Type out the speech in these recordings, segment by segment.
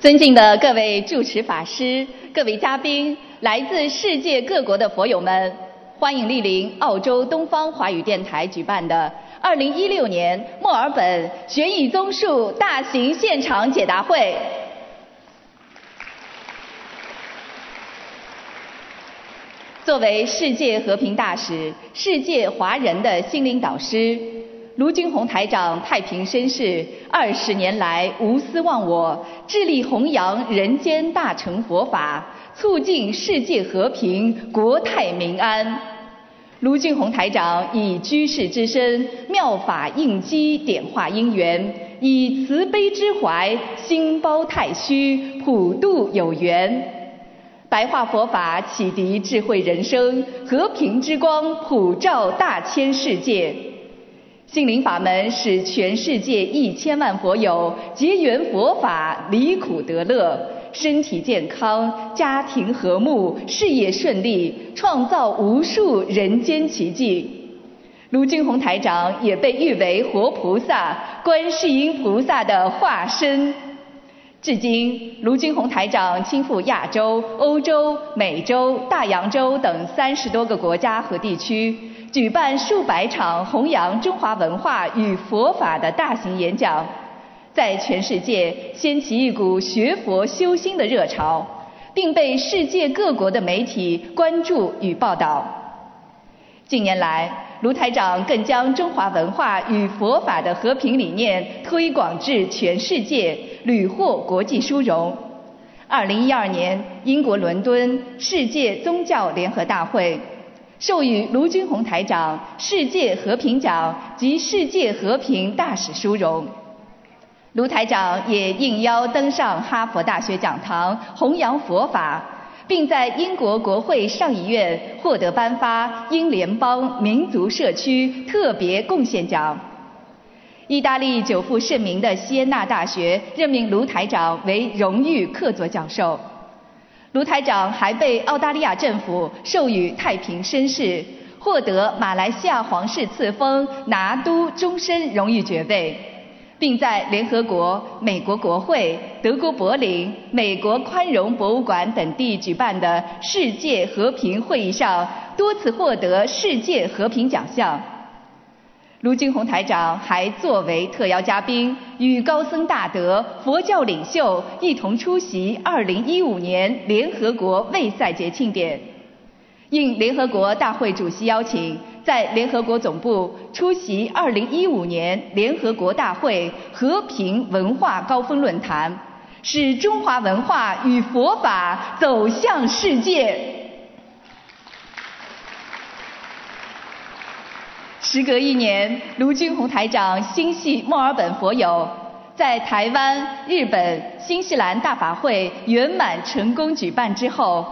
尊敬的各位主持法师、各位嘉宾、来自世界各国的佛友们，欢迎莅临澳洲东方华语电台举办的2016年墨尔本悬疑综述大型现场解答会。作为世界和平大使、世界华人的心灵导师，卢军宏台长太平绅士二十年来无私忘我，致力弘扬人间大乘佛法，促进世界和平、国泰民安。卢俊宏台长以居士之身，妙法应机，点化因缘，以慈悲之怀，心包太虚，普度有缘。白话佛法启迪智慧人生，和平之光普照大千世界。心灵法门使全世界一千万佛友结缘佛法，离苦得乐，身体健康，家庭和睦，事业顺利，创造无数人间奇迹。卢军宏台长也被誉为活菩萨、观世音菩萨的化身。至今，卢军宏台长亲赴亚洲、欧洲、美洲、大洋洲等三十多个国家和地区，举办数百场弘扬中华文化与佛法的大型演讲，在全世界掀起一股学佛修心的热潮，并被世界各国的媒体关注与报道。近年来，卢台长更将中华文化与佛法的和平理念推广至全世界，屡获国际殊荣。二零一二年，英国伦敦世界宗教联合大会授予卢军宏台长世界和平奖及世界和平大使殊荣。卢台长也应邀登上哈佛大学讲堂，弘扬佛法。并在英国国会上议院获得颁发英联邦民族社区特别贡献奖。意大利久负盛名的锡耶纳大学任命卢台长为荣誉客座教授。卢台长还被澳大利亚政府授予太平绅士，获得马来西亚皇室赐封拿督终身荣誉爵位。并在联合国、美国国会、德国柏林、美国宽容博物馆等地举办的世界和平会议上多次获得世界和平奖项。卢军宏台长还作为特邀嘉宾，与高僧大德、佛教领袖一同出席2015年联合国卫赛节庆典。应联合国大会主席邀请。在联合国总部出席2015年联合国大会和平文化高峰论坛，使中华文化与佛法走向世界。时隔一年，卢俊宏台长心系墨尔本佛友，在台湾、日本、新西兰大法会圆满成功举办之后。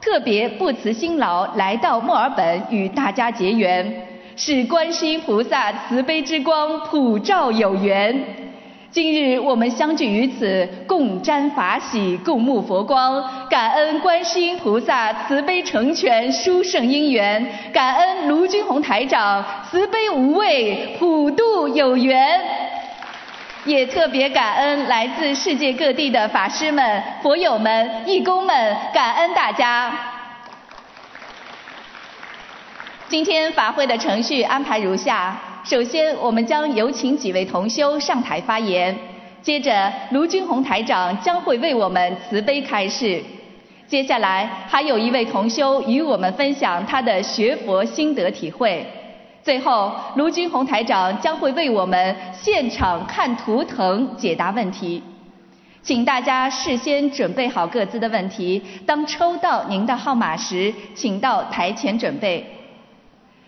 特别不辞辛劳来到墨尔本与大家结缘，是观世音菩萨慈悲之光普照有缘。今日我们相聚于此，共沾法喜，共沐佛光，感恩观世音菩萨慈悲成全殊胜因缘，感恩卢军宏台长慈悲无畏，普度有缘。也特别感恩来自世界各地的法师们、佛友们、义工们，感恩大家。今天法会的程序安排如下：首先，我们将有请几位同修上台发言；接着，卢军宏台长将会为我们慈悲开示；接下来，还有一位同修与我们分享他的学佛心得体会。最后，卢军宏台长将会为我们现场看图腾解答问题，请大家事先准备好各自的问题。当抽到您的号码时，请到台前准备。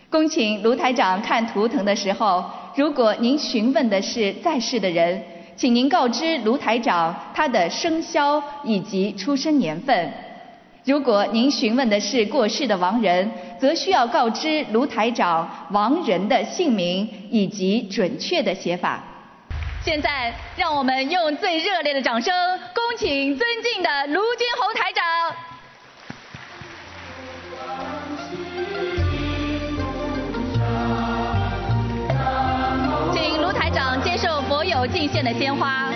恭请卢台长看图腾的时候，如果您询问的是在世的人，请您告知卢台长他的生肖以及出生年份。如果您询问的是过世的亡人，则需要告知卢台长亡人的姓名以及准确的写法。现在，让我们用最热烈的掌声，恭请尊敬的卢军宏台长。接受佛友敬献的鲜花。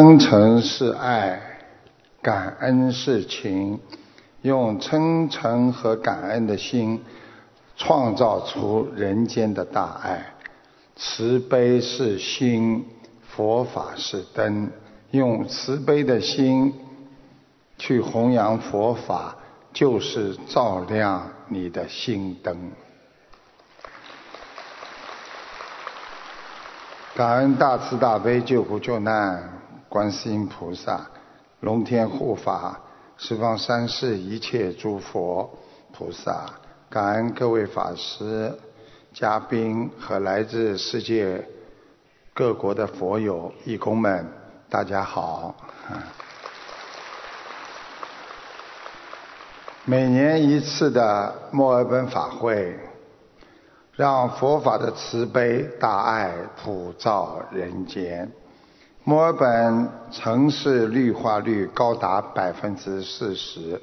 真诚是爱，感恩是情，用真诚和感恩的心，创造出人间的大爱。慈悲是心，佛法是灯，用慈悲的心去弘扬佛法，就是照亮你的心灯。感恩大慈大悲救苦救难。观世音菩萨、龙天护法、十方三世一切诸佛菩萨，感恩各位法师、嘉宾和来自世界各国的佛友、义工们，大家好。每年一次的墨尔本法会，让佛法的慈悲大爱普照人间。墨尔本城市绿化率高达百分之四十，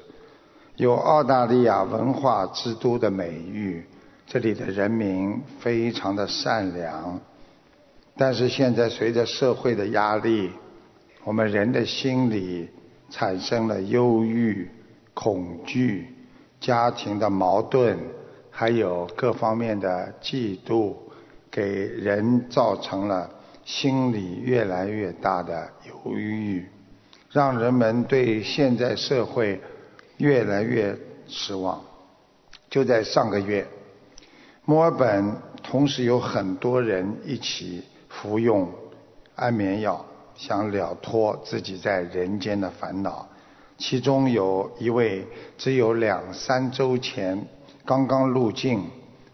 有澳大利亚文化之都的美誉。这里的人民非常的善良，但是现在随着社会的压力，我们人的心理产生了忧郁、恐惧、家庭的矛盾，还有各方面的嫉妒，给人造成了。心里越来越大的犹豫，让人们对现在社会越来越失望。就在上个月，墨尔本同时有很多人一起服用安眠药，想了脱自己在人间的烦恼。其中有一位只有两三周前刚刚入境，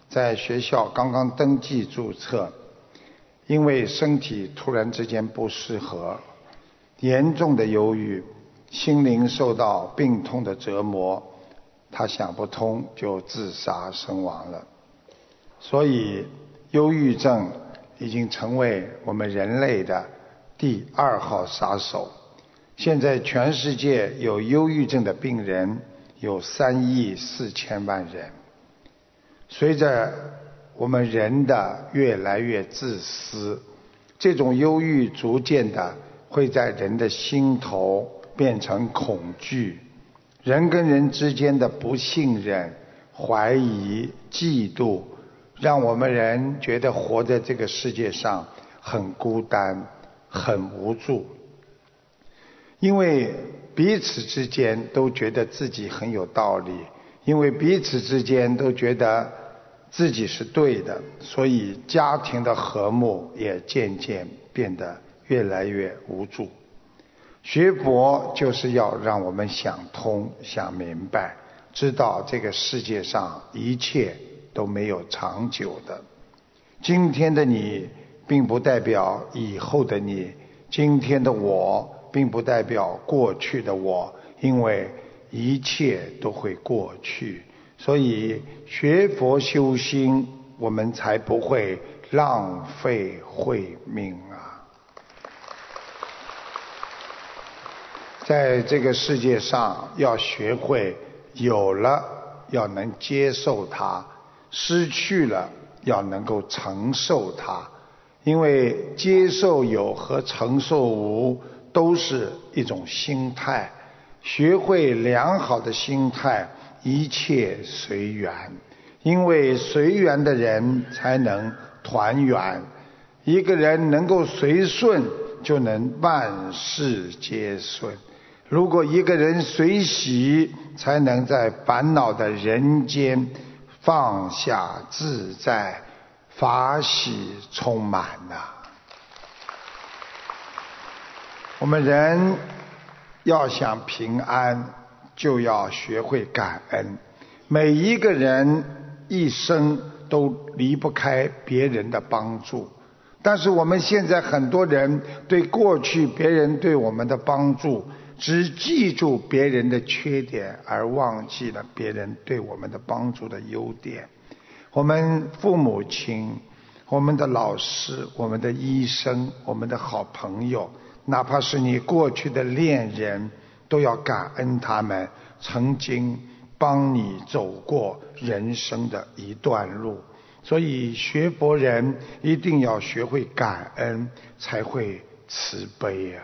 在学校刚刚登记注册。因为身体突然之间不适合，严重的忧郁，心灵受到病痛的折磨，他想不通就自杀身亡了。所以，忧郁症已经成为我们人类的第二号杀手。现在全世界有忧郁症的病人有三亿四千万人。随着我们人的越来越自私，这种忧郁逐渐的会在人的心头变成恐惧，人跟人之间的不信任、怀疑、嫉妒，让我们人觉得活在这个世界上很孤单、很无助，因为彼此之间都觉得自己很有道理，因为彼此之间都觉得。自己是对的，所以家庭的和睦也渐渐变得越来越无助。学佛就是要让我们想通、想明白，知道这个世界上一切都没有长久的。今天的你，并不代表以后的你；今天的我，并不代表过去的我，因为一切都会过去。所以学佛修心，我们才不会浪费慧命啊！在这个世界上，要学会有了要能接受它，失去了要能够承受它。因为接受有和承受无都是一种心态，学会良好的心态。一切随缘，因为随缘的人才能团圆。一个人能够随顺，就能万事皆顺。如果一个人随喜，才能在烦恼的人间放下自在，法喜充满呐。我们人要想平安。就要学会感恩。每一个人一生都离不开别人的帮助，但是我们现在很多人对过去别人对我们的帮助，只记住别人的缺点，而忘记了别人对我们的帮助的优点。我们父母亲、我们的老师、我们的医生、我们的好朋友，哪怕是你过去的恋人。都要感恩他们曾经帮你走过人生的一段路，所以学佛人一定要学会感恩，才会慈悲啊。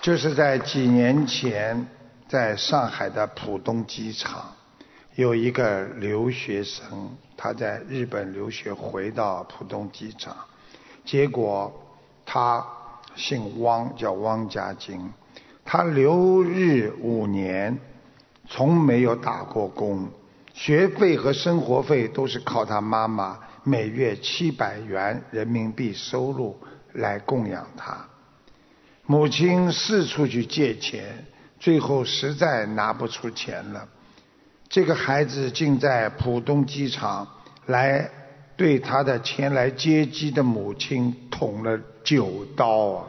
就是在几年前，在上海的浦东机场，有一个留学生，他在日本留学回到浦东机场，结果他。姓汪，叫汪家金，他留日五年，从没有打过工，学费和生活费都是靠他妈妈每月七百元人民币收入来供养他。母亲四处去借钱，最后实在拿不出钱了。这个孩子竟在浦东机场来对他的前来接机的母亲捅了九刀啊！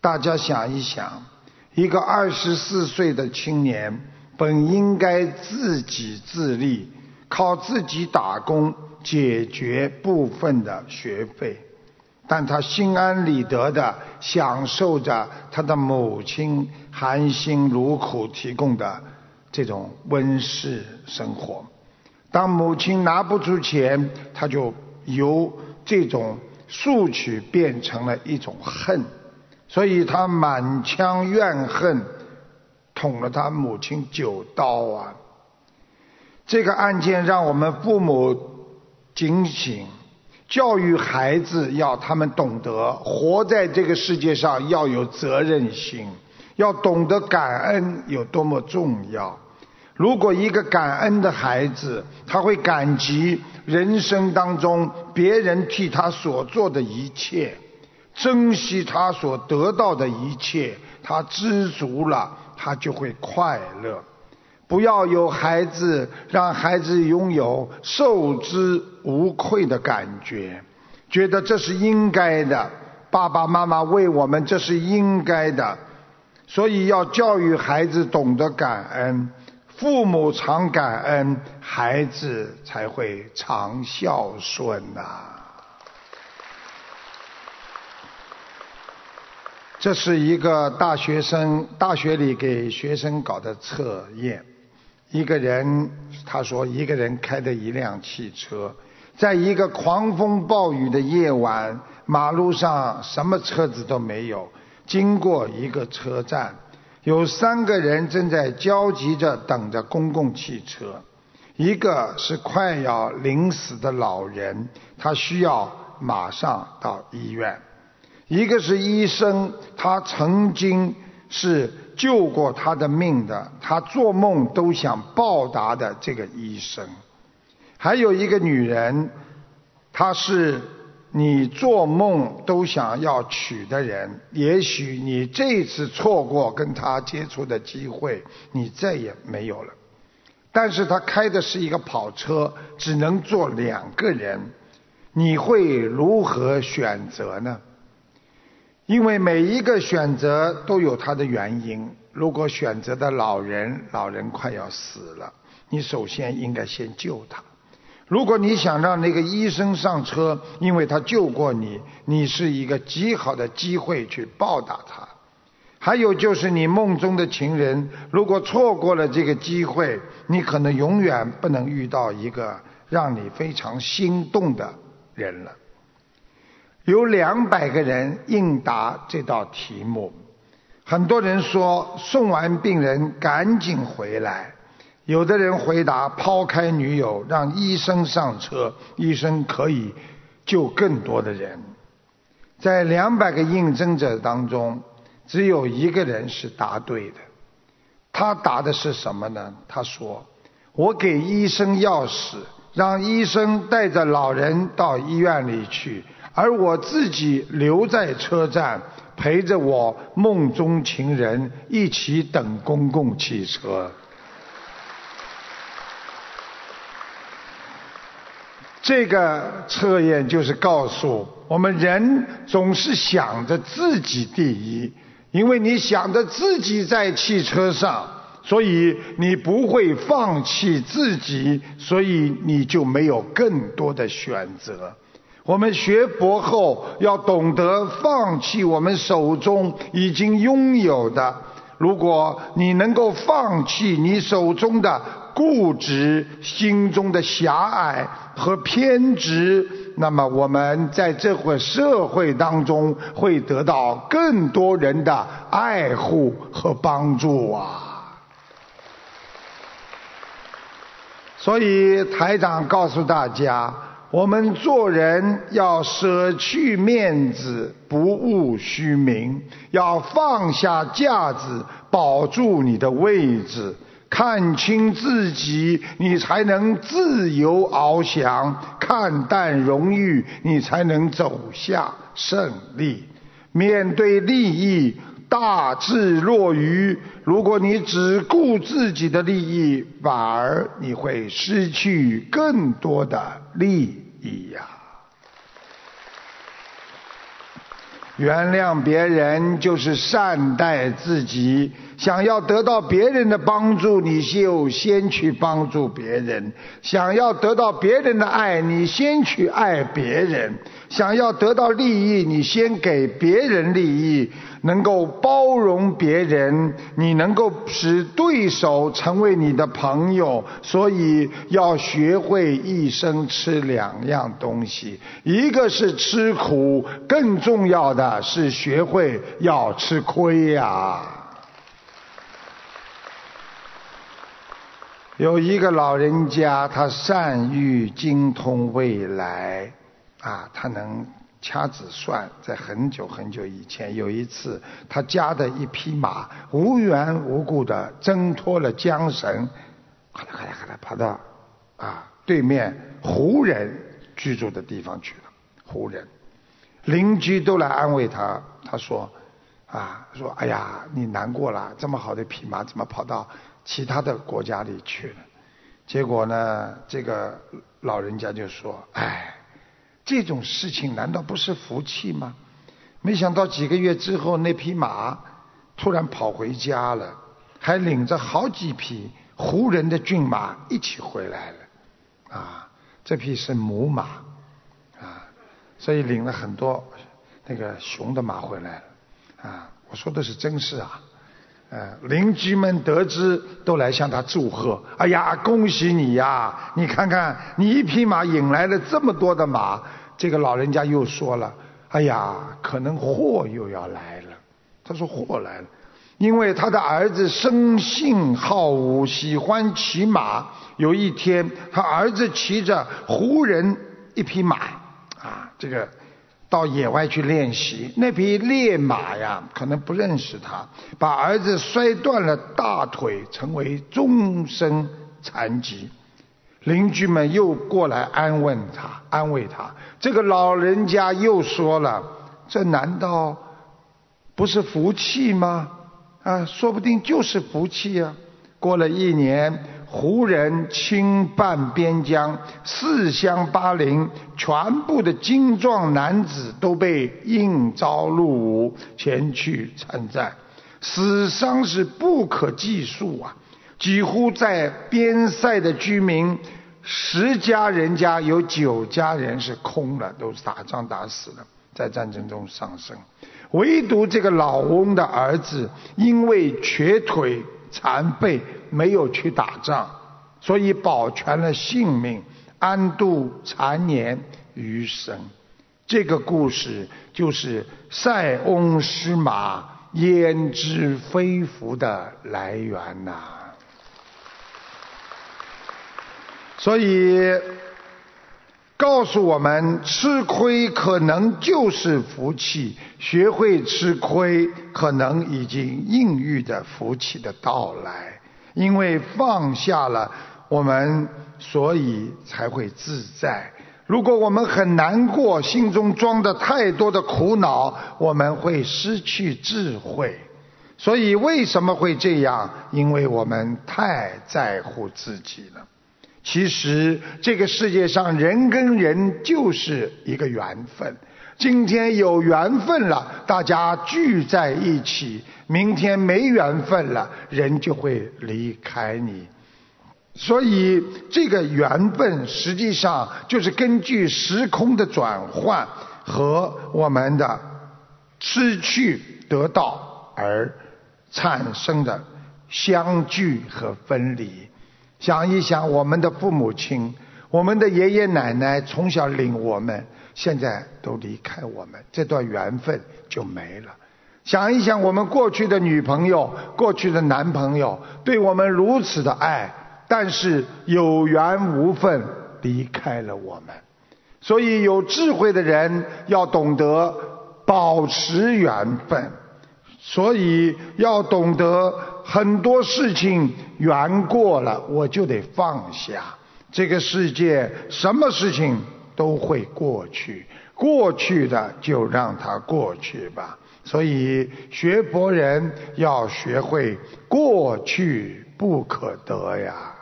大家想一想，一个二十四岁的青年本应该自给自立，靠自己打工解决部分的学费。但他心安理得的享受着他的母亲含辛茹苦提供的这种温室生活。当母亲拿不出钱，他就由这种索取变成了一种恨，所以他满腔怨恨，捅了他母亲九刀啊！这个案件让我们父母警醒。教育孩子要他们懂得活在这个世界上要有责任心，要懂得感恩有多么重要。如果一个感恩的孩子，他会感激人生当中别人替他所做的一切，珍惜他所得到的一切，他知足了，他就会快乐。不要有孩子，让孩子拥有受之无愧的感觉，觉得这是应该的。爸爸妈妈为我们，这是应该的。所以要教育孩子懂得感恩，父母常感恩，孩子才会常孝顺呐。这是一个大学生大学里给学生搞的测验。一个人，他说，一个人开的一辆汽车，在一个狂风暴雨的夜晚，马路上什么车子都没有。经过一个车站，有三个人正在焦急着等着公共汽车。一个是快要临死的老人，他需要马上到医院；一个是医生，他曾经是。救过他的命的，他做梦都想报答的这个医生，还有一个女人，她是你做梦都想要娶的人。也许你这次错过跟他接触的机会，你再也没有了。但是他开的是一个跑车，只能坐两个人，你会如何选择呢？因为每一个选择都有它的原因。如果选择的老人，老人快要死了，你首先应该先救他。如果你想让那个医生上车，因为他救过你，你是一个极好的机会去报答他。还有就是你梦中的情人，如果错过了这个机会，你可能永远不能遇到一个让你非常心动的人了。有两百个人应答这道题目，很多人说送完病人赶紧回来，有的人回答抛开女友让医生上车，医生可以救更多的人。在两百个应征者当中，只有一个人是答对的，他答的是什么呢？他说：“我给医生钥匙，让医生带着老人到医院里去。”而我自己留在车站，陪着我梦中情人一起等公共汽车。这个测验就是告诉我们：人总是想着自己第一，因为你想着自己在汽车上，所以你不会放弃自己，所以你就没有更多的选择。我们学佛后要懂得放弃我们手中已经拥有的。如果你能够放弃你手中的固执、心中的狭隘和偏执，那么我们在这会社会当中会得到更多人的爱护和帮助啊。所以台长告诉大家。我们做人要舍去面子，不务虚名；要放下架子，保住你的位置。看清自己，你才能自由翱翔；看淡荣誉，你才能走向胜利。面对利益，大智若愚。如果你只顾自己的利益，反而你会失去更多的利益。呀，原谅别人就是善待自己。想要得到别人的帮助，你就先去帮助别人；想要得到别人的爱，你先去爱别人；想要得到利益，你先给别人利益。能够包容别人，你能够使对手成为你的朋友，所以要学会一生吃两样东西，一个是吃苦，更重要的是学会要吃亏呀。有一个老人家，他善于精通未来，啊，他能。掐指算，在很久很久以前，有一次，他家的一匹马无缘无故的挣脱了缰绳，咔啦咔啦咔啦跑到啊对面胡人居住的地方去了。胡人邻居都来安慰他，他说啊说哎呀你难过了，这么好的匹马怎么跑到其他的国家里去了？结果呢，这个老人家就说哎。这种事情难道不是福气吗？没想到几个月之后，那匹马突然跑回家了，还领着好几匹胡人的骏马一起回来了。啊，这匹是母马，啊，所以领了很多那个雄的马回来了。啊，我说的是真事啊。呃，邻居们得知都来向他祝贺。哎呀，恭喜你呀！你看看，你一匹马引来了这么多的马。这个老人家又说了：“哎呀，可能祸又要来了。”他说：“祸来了，因为他的儿子生性好武，喜欢骑马。有一天，他儿子骑着胡人一匹马，啊，这个。”到野外去练习，那匹烈马呀，可能不认识他，把儿子摔断了大腿，成为终身残疾。邻居们又过来安慰他，安慰他。这个老人家又说了：“这难道不是福气吗？啊，说不定就是福气呀。”过了一年。胡人侵犯边疆，四乡八邻，全部的精壮男子都被应召入伍，前去参战，死伤是不可计数啊！几乎在边塞的居民，十家人家有九家人是空了，都是打仗打死了，在战争中丧生，唯独这个老翁的儿子，因为瘸腿。残废没有去打仗，所以保全了性命，安度残年余生。这个故事就是塞翁失马焉知非福的来源呐。所以。告诉我们，吃亏可能就是福气，学会吃亏，可能已经孕育着福气的到来。因为放下了我们，所以才会自在。如果我们很难过，心中装的太多的苦恼，我们会失去智慧。所以为什么会这样？因为我们太在乎自己了。其实这个世界上人跟人就是一个缘分，今天有缘分了，大家聚在一起；明天没缘分了，人就会离开你。所以这个缘分实际上就是根据时空的转换和我们的失去得到而产生的相聚和分离。想一想，我们的父母亲，我们的爷爷奶奶从小领我们，现在都离开我们，这段缘分就没了。想一想，我们过去的女朋友、过去的男朋友，对我们如此的爱，但是有缘无分离开了我们。所以，有智慧的人要懂得保持缘分。所以，要懂得很多事情缘过了，我就得放下。这个世界，什么事情都会过去，过去的就让它过去吧。所以，学佛人要学会过去不可得呀。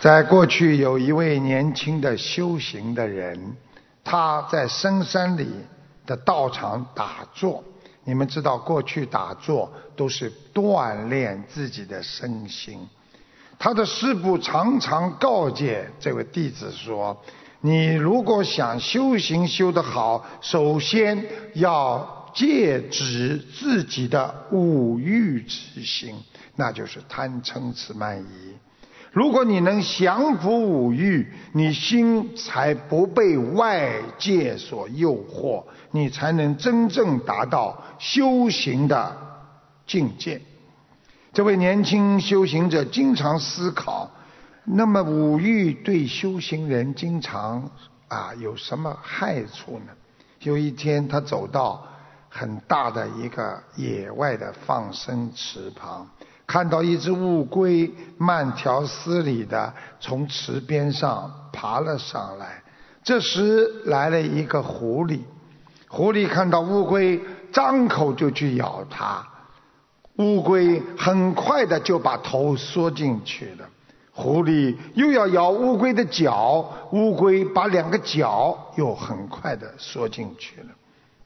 在过去，有一位年轻的修行的人，他在深山里的道场打坐。你们知道，过去打坐都是锻炼自己的身心。他的师父常常告诫这位弟子说。你如果想修行修得好，首先要戒止自己的五欲之心，那就是贪嗔痴慢疑。如果你能降服五欲，你心才不被外界所诱惑，你才能真正达到修行的境界。这位年轻修行者经常思考。那么五欲对修行人经常啊有什么害处呢？有一天他走到很大的一个野外的放生池旁，看到一只乌龟慢条斯理的从池边上爬了上来。这时来了一个狐狸，狐狸看到乌龟张口就去咬它，乌龟很快的就把头缩进去了。狐狸又要咬乌龟的脚，乌龟把两个脚又很快的缩进去了。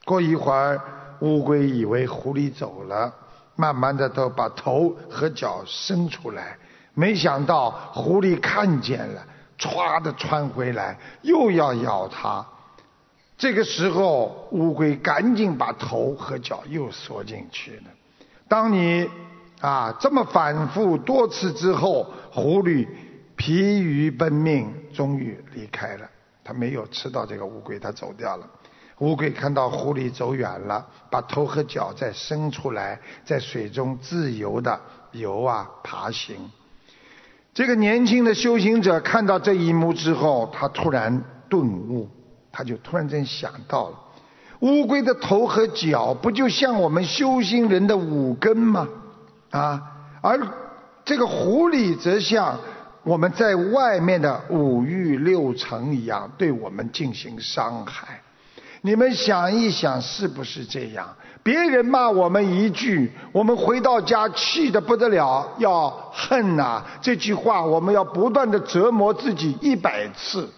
过一会儿，乌龟以为狐狸走了，慢慢的都把头和脚伸出来，没想到狐狸看见了，歘的窜回来，又要咬它。这个时候，乌龟赶紧把头和脚又缩进去了。当你。啊，这么反复多次之后，狐狸疲于奔命，终于离开了。他没有吃到这个乌龟，他走掉了。乌龟看到狐狸走远了，把头和脚再伸出来，在水中自由的游啊爬行。这个年轻的修行者看到这一幕之后，他突然顿悟，他就突然间想到了：乌龟的头和脚不就像我们修行人的五根吗？啊，而这个狐狸则像我们在外面的五欲六尘一样，对我们进行伤害。你们想一想，是不是这样？别人骂我们一句，我们回到家气得不得了，要恨呐！这句话我们要不断的折磨自己一百次。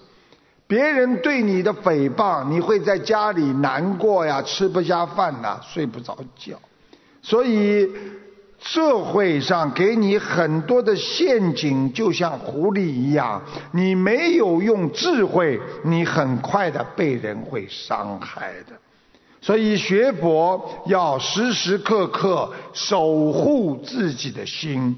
别人对你的诽谤，你会在家里难过呀，吃不下饭呐，睡不着觉。所以。社会上给你很多的陷阱，就像狐狸一样，你没有用智慧，你很快的被人会伤害的。所以学佛要时时刻刻守护自己的心，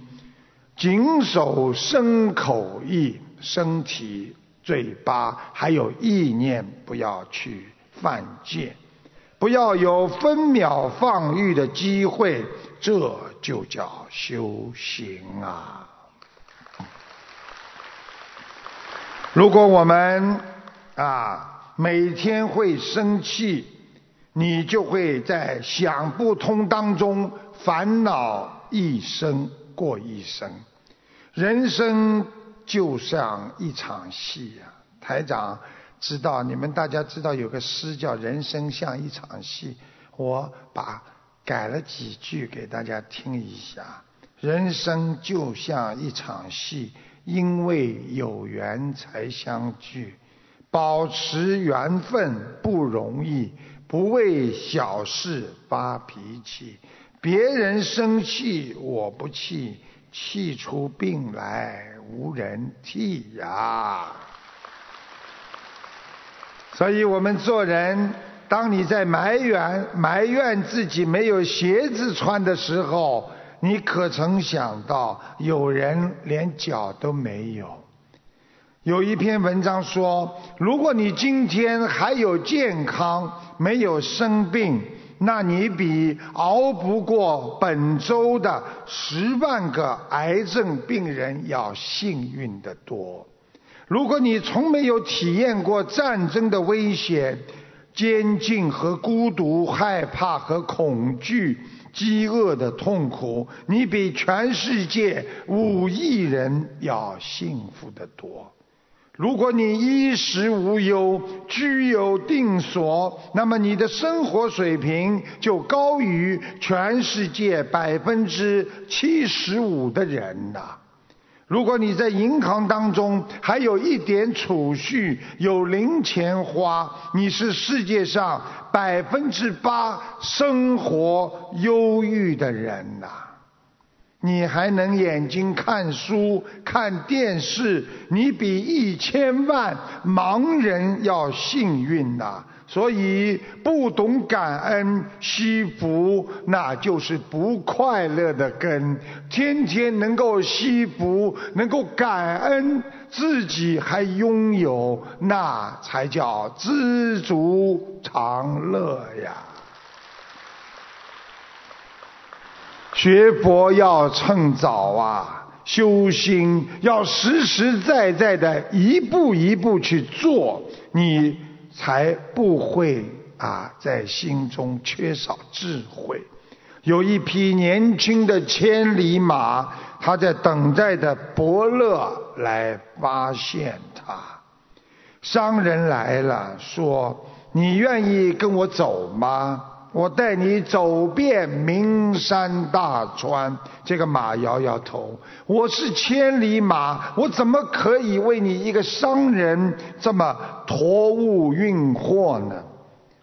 谨守身口意，身体、嘴巴还有意念，不要去犯戒，不要有分秒放欲的机会。这就叫修行啊！如果我们啊每天会生气，你就会在想不通当中烦恼一生过一生。人生就像一场戏呀！台长知道，你们大家知道有个诗叫“人生像一场戏”，我把。改了几句给大家听一下。人生就像一场戏，因为有缘才相聚，保持缘分不容易，不为小事发脾气。别人生气我不气，气出病来无人替呀。所以我们做人。当你在埋怨埋怨自己没有鞋子穿的时候，你可曾想到有人连脚都没有？有一篇文章说，如果你今天还有健康，没有生病，那你比熬不过本周的十万个癌症病人要幸运得多。如果你从没有体验过战争的危险、监禁和孤独、害怕和恐惧、饥饿的痛苦，你比全世界五亿人要幸福得多。如果你衣食无忧、居有定所，那么你的生活水平就高于全世界百分之七十五的人呐。如果你在银行当中还有一点储蓄，有零钱花，你是世界上百分之八生活忧郁的人呐。你还能眼睛看书、看电视，你比一千万盲人要幸运呐！所以不懂感恩惜福，那就是不快乐的根。天天能够惜福，能够感恩自己还拥有，那才叫知足常乐呀！学佛要趁早啊，修心要实实在在的一步一步去做，你才不会啊在心中缺少智慧。有一匹年轻的千里马，他在等待着伯乐来发现他。商人来了，说：“你愿意跟我走吗？”我带你走遍名山大川。这个马摇摇头，我是千里马，我怎么可以为你一个商人这么驮物运货呢？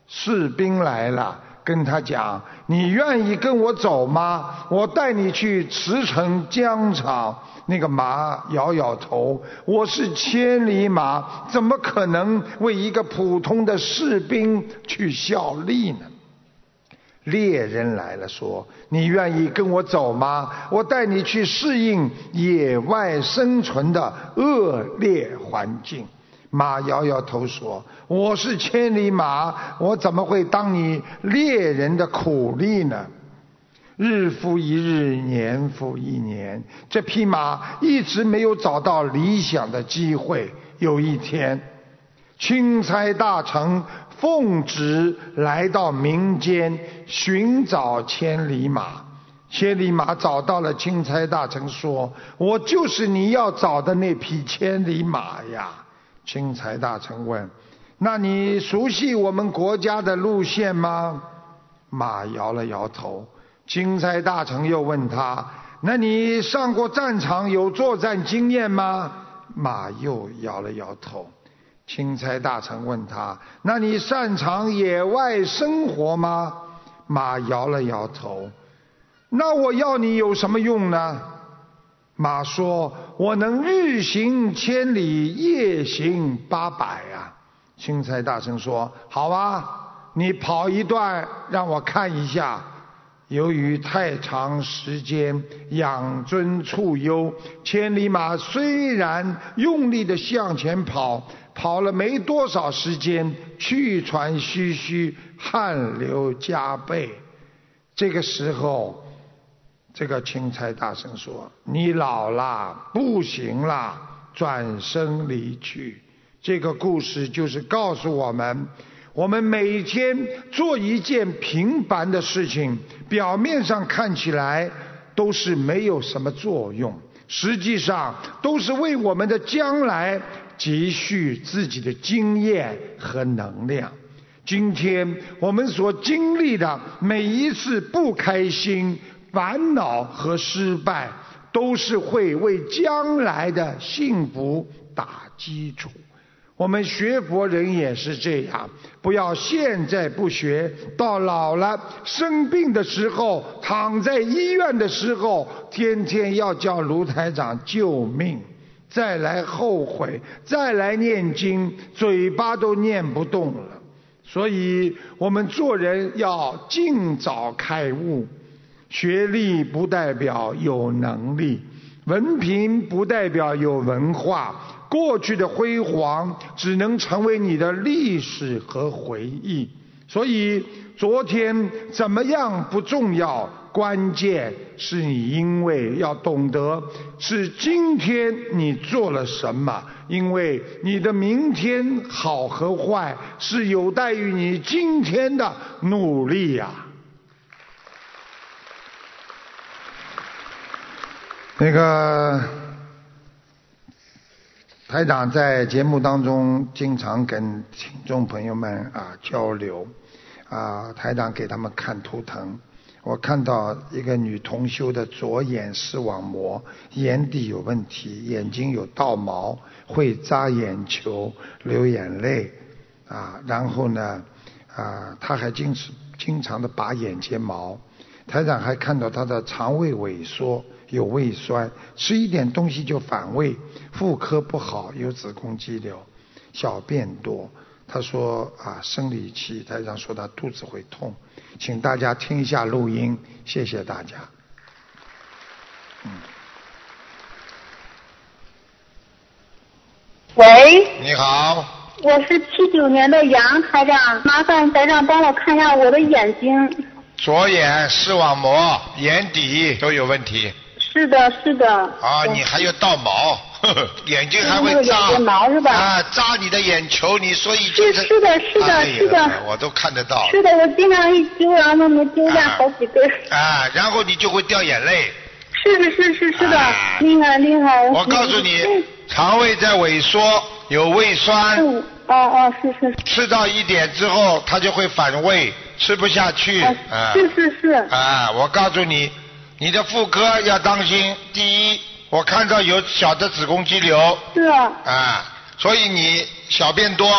士兵来了，跟他讲：“你愿意跟我走吗？我带你去驰骋疆场。”那个马摇摇头，我是千里马，怎么可能为一个普通的士兵去效力呢？猎人来了，说：“你愿意跟我走吗？我带你去适应野外生存的恶劣环境。”马摇摇头说：“我是千里马，我怎么会当你猎人的苦力呢？”日复一日，年复一年，这匹马一直没有找到理想的机会。有一天，钦差大臣。奉旨来到民间寻找千里马，千里马找到了钦差大臣，说：“我就是你要找的那匹千里马呀。”钦差大臣问：“那你熟悉我们国家的路线吗？”马摇了摇头。钦差大臣又问他：“那你上过战场有作战经验吗？”马又摇了摇头。钦差大臣问他：“那你擅长野外生活吗？”马摇了摇头。“那我要你有什么用呢？”马说：“我能日行千里，夜行八百啊。”钦差大臣说：“好啊，你跑一段让我看一下。”由于太长时间养尊处优，千里马虽然用力的向前跑。跑了没多少时间，气喘吁吁，汗流浃背。这个时候，这个钦差大臣说：“你老了，不行了，转身离去。”这个故事就是告诉我们：我们每天做一件平凡的事情，表面上看起来都是没有什么作用，实际上都是为我们的将来。积蓄自己的经验和能量。今天我们所经历的每一次不开心、烦恼和失败，都是会为将来的幸福打基础。我们学佛人也是这样，不要现在不学，到老了生病的时候，躺在医院的时候，天天要叫卢台长救命。再来后悔，再来念经，嘴巴都念不动了。所以我们做人要尽早开悟。学历不代表有能力，文凭不代表有文化。过去的辉煌只能成为你的历史和回忆。所以，昨天怎么样不重要。关键是你，因为要懂得是今天你做了什么，因为你的明天好和坏是有待于你今天的努力呀。那个台长在节目当中经常跟听众朋友们啊交流，啊台长给他们看图腾。我看到一个女同修的左眼视网膜眼底有问题，眼睛有倒毛，会扎眼球、流眼泪，啊，然后呢，啊，她还经常经常的拔眼睫毛。台长还看到她的肠胃萎缩，有胃酸，吃一点东西就反胃，妇科不好，有子宫肌瘤，小便多。他说啊，生理期，台长说他肚子会痛。请大家听一下录音，谢谢大家。嗯。喂。你好。我是七九年的杨台长，麻烦台长帮我看一下我的眼睛。左眼视网膜、眼底都有问题。是的，是的。啊，你还有倒毛。眼睛还会扎啊，扎你的眼球，你所以是是的，是的，是的，我都看得到。是的，我经常一揪，然后能揪下好几根。啊，然后你就会掉眼泪。是是是是是的，厉害厉害。我告诉你，肠胃在萎缩，有胃酸。嗯，哦哦，是是。吃到一点之后，它就会反胃，吃不下去。啊，是是是。啊，我告诉你，你的妇科要当心，第一。我看到有小的子宫肌瘤。是啊。啊，所以你小便多。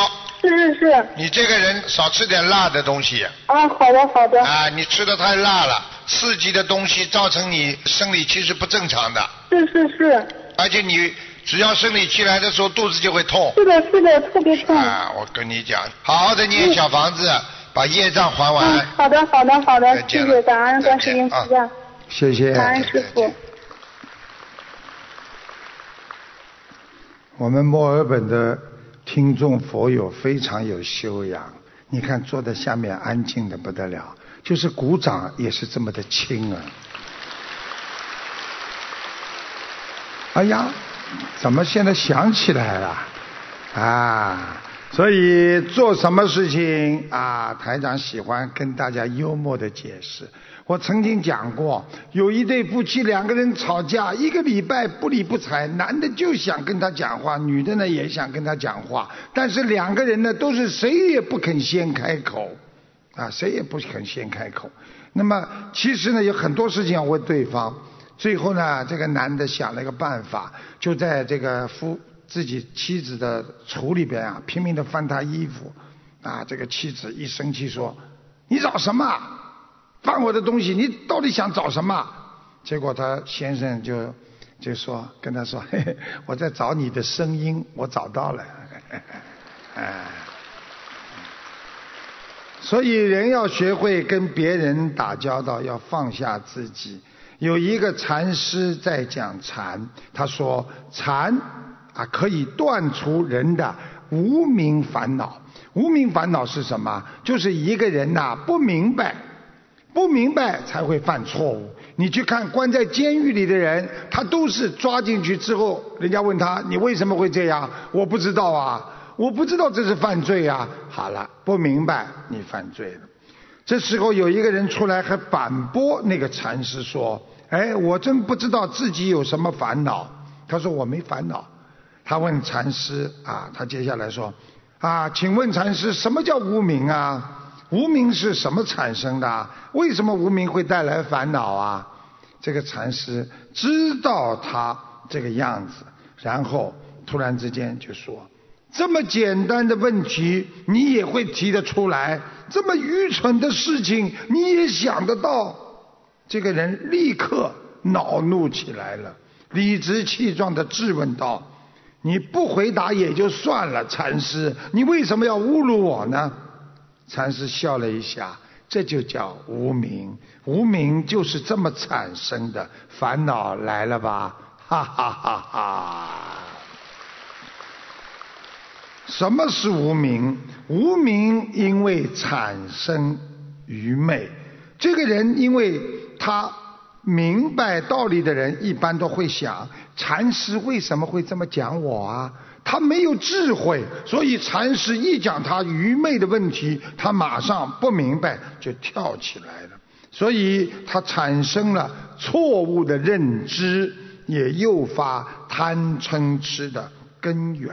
是是是。你这个人少吃点辣的东西。啊，好的好的。啊，你吃的太辣了，刺激的东西造成你生理期是不正常的。是是是。而且你只要生理期来的时候，肚子就会痛。是的，是的，特别痛。啊，我跟你讲，好好的念小房子，把业障还完。嗯，好的好的好的，谢谢感恩观世音菩萨。谢谢。感恩师傅。我们墨尔本的听众佛友非常有修养，你看坐在下面安静的不得了，就是鼓掌也是这么的轻啊！哎呀，怎么现在想起来了？啊，所以做什么事情啊，台长喜欢跟大家幽默的解释。我曾经讲过，有一对夫妻两个人吵架，一个礼拜不理不睬，男的就想跟他讲话，女的呢也想跟他讲话，但是两个人呢都是谁也不肯先开口，啊，谁也不肯先开口。那么其实呢有很多事情要问对方，最后呢这个男的想了一个办法，就在这个夫自己妻子的橱里边啊拼命的翻她衣服，啊这个妻子一生气说：“你找什么？”翻我的东西，你到底想找什么？结果他先生就就说跟他说：“嘿嘿，我在找你的声音，我找到了。”所以人要学会跟别人打交道，要放下自己。有一个禅师在讲禅，他说禅啊可以断除人的无名烦恼。无名烦恼是什么？就是一个人呐不明白。不明白才会犯错误。你去看关在监狱里的人，他都是抓进去之后，人家问他你为什么会这样？我不知道啊，我不知道这是犯罪啊。好了，不明白你犯罪了。这时候有一个人出来还反驳那个禅师说：“哎，我真不知道自己有什么烦恼。”他说：“我没烦恼。”他问禅师啊，他接下来说：“啊，请问禅师，什么叫无名啊？”无名是什么产生的？为什么无名会带来烦恼啊？这个禅师知道他这个样子，然后突然之间就说：“这么简单的问题你也会提得出来？这么愚蠢的事情你也想得到？”这个人立刻恼怒起来了，理直气壮地质问道：“你不回答也就算了，禅师，你为什么要侮辱我呢？”禅师笑了一下，这就叫无明。无明就是这么产生的，烦恼来了吧？哈哈哈哈！什么是无明？无明因为产生愚昧。这个人因为他明白道理的人，一般都会想：禅师为什么会这么讲我啊？他没有智慧，所以禅师一讲他愚昧的问题，他马上不明白就跳起来了，所以他产生了错误的认知，也诱发贪嗔痴的根源。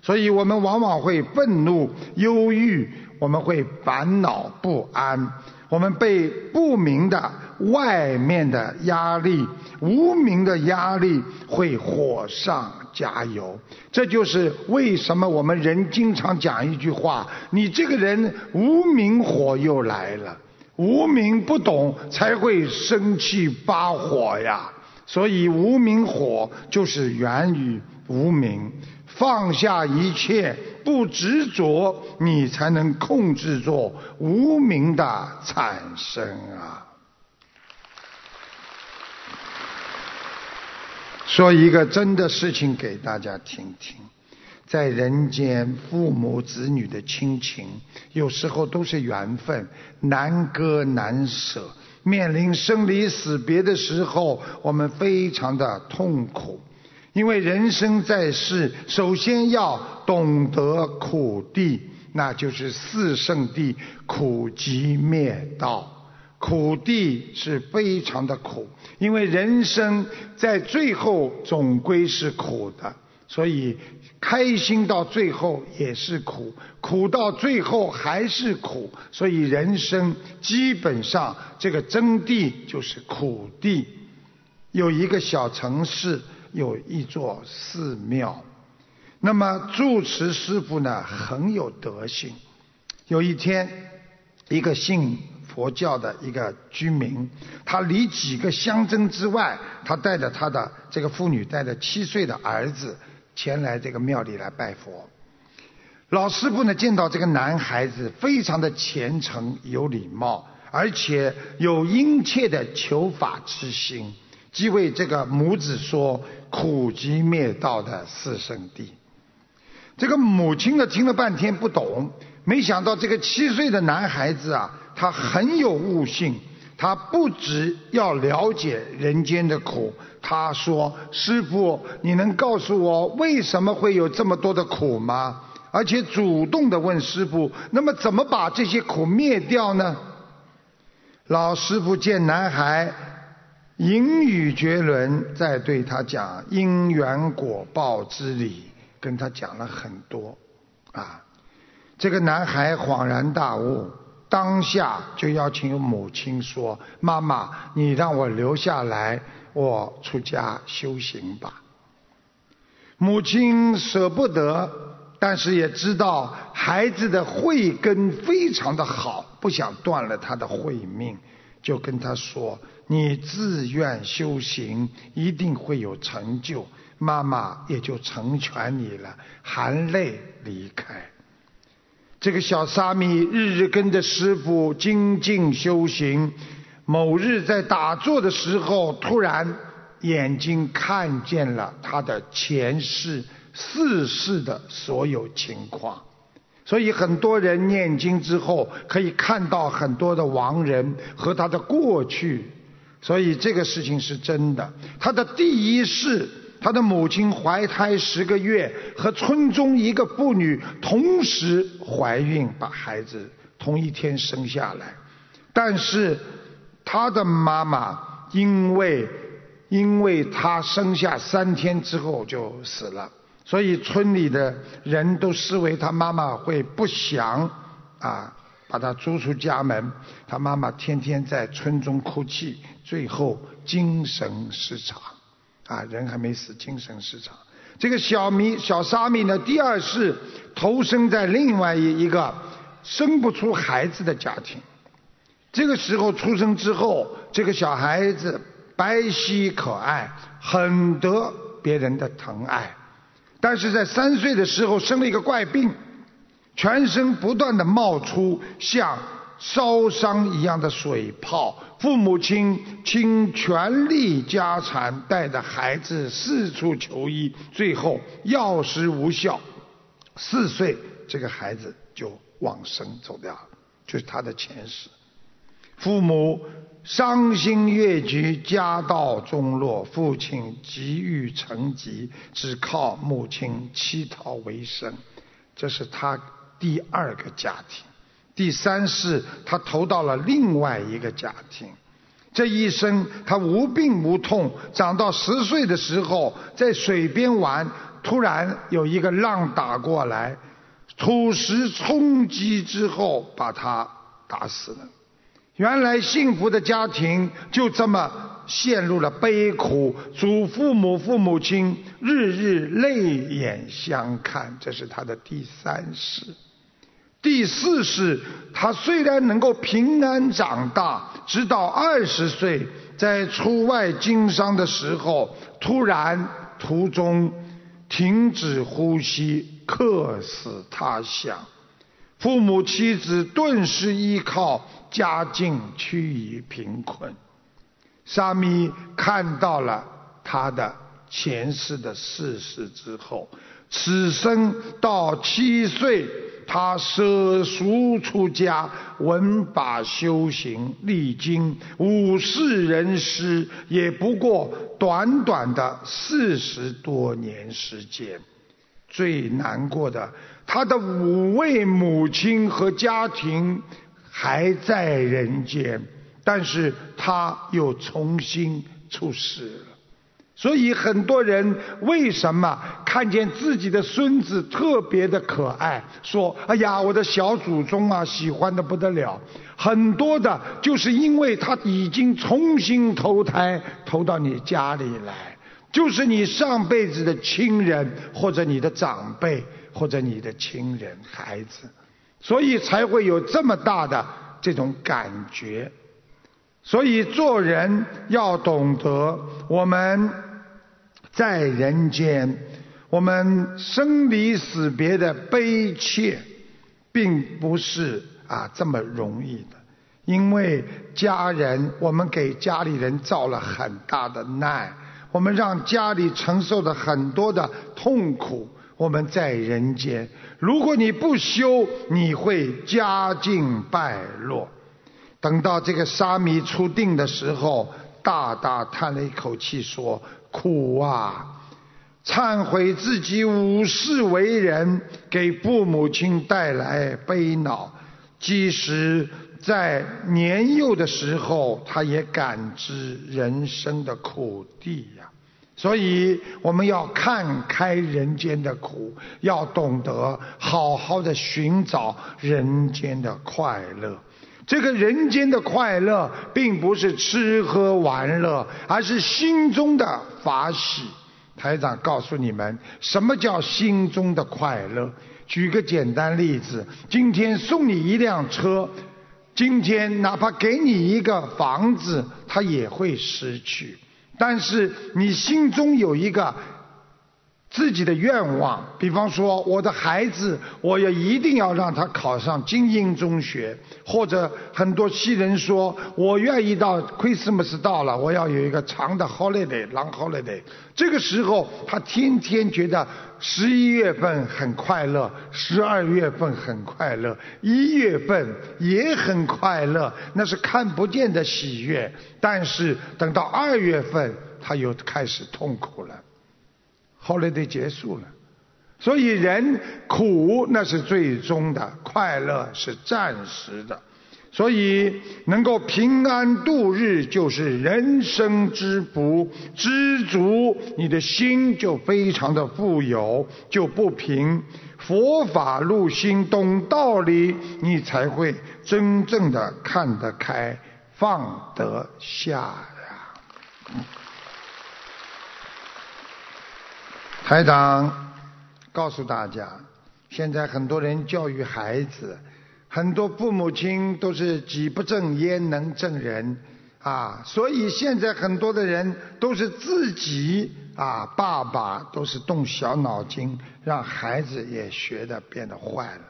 所以我们往往会愤怒、忧郁，我们会烦恼不安。我们被不明的外面的压力、无名的压力会火上加油，这就是为什么我们人经常讲一句话：你这个人无名火又来了，无名不懂才会生气发火呀。所以无名火就是源于无名。放下一切，不执着，你才能控制住无名的产生啊！说一个真的事情给大家听听，在人间，父母子女的亲情，有时候都是缘分，难割难舍。面临生离死别的时候，我们非常的痛苦。因为人生在世，首先要懂得苦地，那就是四圣地苦集灭道。苦地是非常的苦，因为人生在最后总归是苦的，所以开心到最后也是苦，苦到最后还是苦，所以人生基本上这个真谛就是苦地。有一个小城市。有一座寺庙，那么住持师傅呢很有德行。有一天，一个信佛教的一个居民，他离几个乡镇之外，他带着他的这个妇女，带着七岁的儿子前来这个庙里来拜佛。老师傅呢见到这个男孩子非常的虔诚有礼貌，而且有殷切的求法之心。即为这个母子说苦集灭道的四圣地。这个母亲呢听了半天不懂，没想到这个七岁的男孩子啊，他很有悟性，他不只要了解人间的苦，他说：“师傅，你能告诉我为什么会有这么多的苦吗？”而且主动的问师傅：“那么怎么把这些苦灭掉呢？”老师傅见男孩。淫语绝伦，在对他讲因缘果报之理，跟他讲了很多，啊，这个男孩恍然大悟，当下就邀请母亲说：“妈妈，你让我留下来，我出家修行吧。”母亲舍不得，但是也知道孩子的慧根非常的好，不想断了他的慧命，就跟他说。你自愿修行，一定会有成就。妈妈也就成全你了，含泪离开。这个小沙弥日日跟着师傅精进修行。某日在打坐的时候，突然眼睛看见了他的前世、世世的所有情况。所以很多人念经之后，可以看到很多的亡人和他的过去。所以这个事情是真的。他的第一世，他的母亲怀胎十个月，和村中一个妇女同时怀孕，把孩子同一天生下来。但是他的妈妈因为因为他生下三天之后就死了，所以村里的人都视为他妈妈会不祥啊。把他逐出家门，他妈妈天天在村中哭泣，最后精神失常，啊，人还没死，精神失常。这个小弥小沙弥呢，第二世投生在另外一一个生不出孩子的家庭。这个时候出生之后，这个小孩子白皙可爱，很得别人的疼爱，但是在三岁的时候生了一个怪病。全身不断的冒出像烧伤一样的水泡。父母亲倾全力家产带着孩子四处求医，最后药石无效，四岁这个孩子就往生走掉了，就是他的前世。父母伤心越绝，家道中落，父亲急于成疾，只靠母亲乞讨为生。这是他第二个家庭。第三世，他投到了另外一个家庭。这一生，他无病无痛，长到十岁的时候，在水边玩，突然有一个浪打过来，土石冲击之后，把他打死了。原来幸福的家庭就这么陷入了悲苦，祖父母、父母亲日日泪眼相看，这是他的第三世。第四是，他虽然能够平安长大，直到二十岁，在出外经商的时候，突然途中停止呼吸，客死他乡，父母妻子顿时依靠，家境趋于贫困。沙弥看到了他的前世的事实之后，此生到七岁。他舍俗出家，闻法修行，历经五世人师，也不过短短的四十多年时间。最难过的，他的五位母亲和家庭还在人间，但是他又重新出世了。所以很多人为什么看见自己的孙子特别的可爱，说：“哎呀，我的小祖宗啊，喜欢的不得了。”很多的就是因为他已经重新投胎，投到你家里来，就是你上辈子的亲人，或者你的长辈，或者你的亲人孩子，所以才会有这么大的这种感觉。所以做人要懂得我们。在人间，我们生离死别的悲切，并不是啊这么容易的。因为家人，我们给家里人造了很大的难，我们让家里承受了很多的痛苦。我们在人间，如果你不修，你会家境败落。等到这个沙弥出定的时候，大大叹了一口气说。苦啊！忏悔自己五世为人，给父母亲带来悲恼。即使在年幼的时候，他也感知人生的苦地呀。所以，我们要看开人间的苦，要懂得好好的寻找人间的快乐。这个人间的快乐，并不是吃喝玩乐，而是心中的法喜。台长告诉你们，什么叫心中的快乐？举个简单例子：今天送你一辆车，今天哪怕给你一个房子，他也会失去。但是你心中有一个。自己的愿望，比方说我的孩子，我也一定要让他考上精英中学，或者很多西人说，我愿意到 Christmas 到了，我要有一个长的 holiday，long holiday。这个时候，他天天觉得十一月份很快乐，十二月份很快乐，一月份也很快乐，那是看不见的喜悦。但是等到二月份，他又开始痛苦了。后来得结束了，所以人苦那是最终的，快乐是暂时的，所以能够平安度日就是人生之福，知足你的心就非常的富有，就不平。佛法入心，懂道理，你才会真正的看得开，放得下呀。台长告诉大家，现在很多人教育孩子，很多父母亲都是己不正焉能正人啊，所以现在很多的人都是自己啊，爸爸都是动小脑筋，让孩子也学的变得坏了。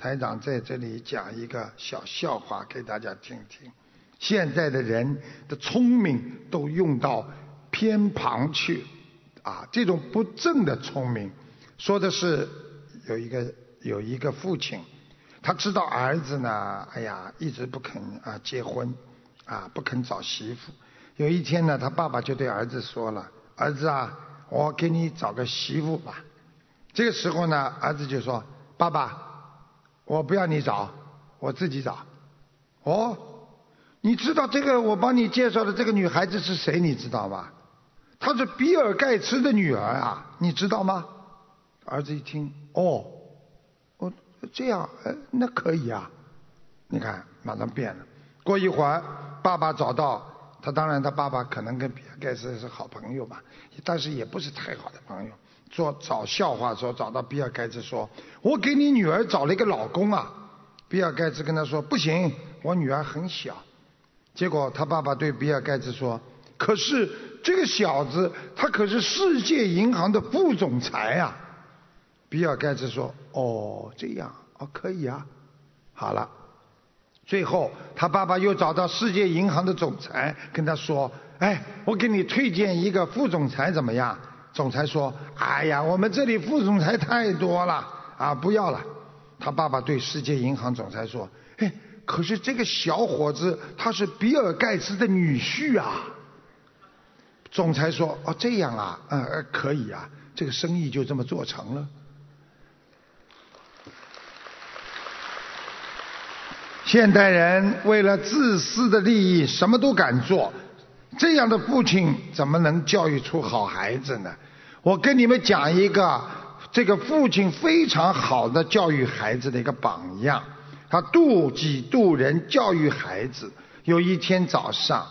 台长在这里讲一个小笑话给大家听听。现在的人的聪明都用到偏旁去，啊，这种不正的聪明，说的是有一个有一个父亲，他知道儿子呢，哎呀，一直不肯啊结婚，啊不肯找媳妇。有一天呢，他爸爸就对儿子说了：“儿子啊，我给你找个媳妇吧。”这个时候呢，儿子就说：“爸爸，我不要你找，我自己找。”哦。你知道这个我帮你介绍的这个女孩子是谁？你知道吗？她是比尔盖茨的女儿啊，你知道吗？儿子一听，哦，哦，这样，呃，那可以啊。你看，马上变了。过一会儿，爸爸找到他，当然他爸爸可能跟比尔盖茨是好朋友吧，但是也不是太好的朋友。做找笑话说找到比尔盖茨说：“我给你女儿找了一个老公啊。”比尔盖茨跟他说：“不行，我女儿很小。”结果他爸爸对比尔盖茨说：“可是这个小子，他可是世界银行的副总裁啊。”比尔盖茨说：“哦，这样，哦，可以啊。”好了，最后他爸爸又找到世界银行的总裁，跟他说：“哎，我给你推荐一个副总裁怎么样？”总裁说：“哎呀，我们这里副总裁太多了，啊，不要了。”他爸爸对世界银行总裁说：“嘿。”可是这个小伙子他是比尔盖茨的女婿啊！总裁说：“哦，这样啊，嗯，可以啊，这个生意就这么做成了。”现代人为了自私的利益，什么都敢做，这样的父亲怎么能教育出好孩子呢？我跟你们讲一个这个父亲非常好的教育孩子的一个榜样。他妒己妒人，教育孩子。有一天早上，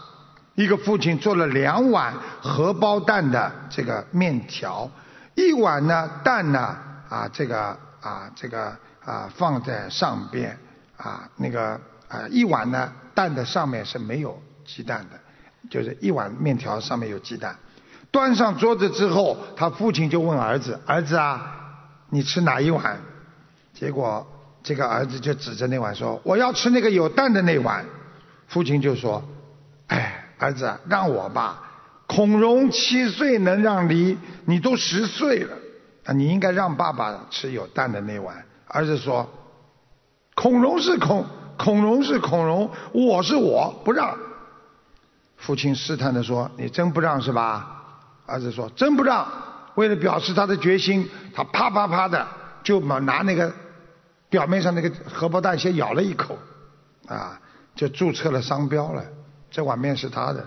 一个父亲做了两碗荷包蛋的这个面条，一碗呢蛋呢啊这个啊这个啊放在上边啊那个啊一碗呢蛋的上面是没有鸡蛋的，就是一碗面条上面有鸡蛋。端上桌子之后，他父亲就问儿子：“儿子啊，你吃哪一碗？”结果。这个儿子就指着那碗说：“我要吃那个有蛋的那碗。”父亲就说：“哎，儿子，让我吧。孔融七岁能让梨，你都十岁了，啊，你应该让爸爸吃有蛋的那碗。”儿子说：“孔融是孔，孔融是孔融，我是我不让。”父亲试探的说：“你真不让是吧？”儿子说：“真不让。”为了表示他的决心，他啪啪啪的就拿拿那个。表面上那个荷包蛋先咬了一口，啊，就注册了商标了。这碗面是他的。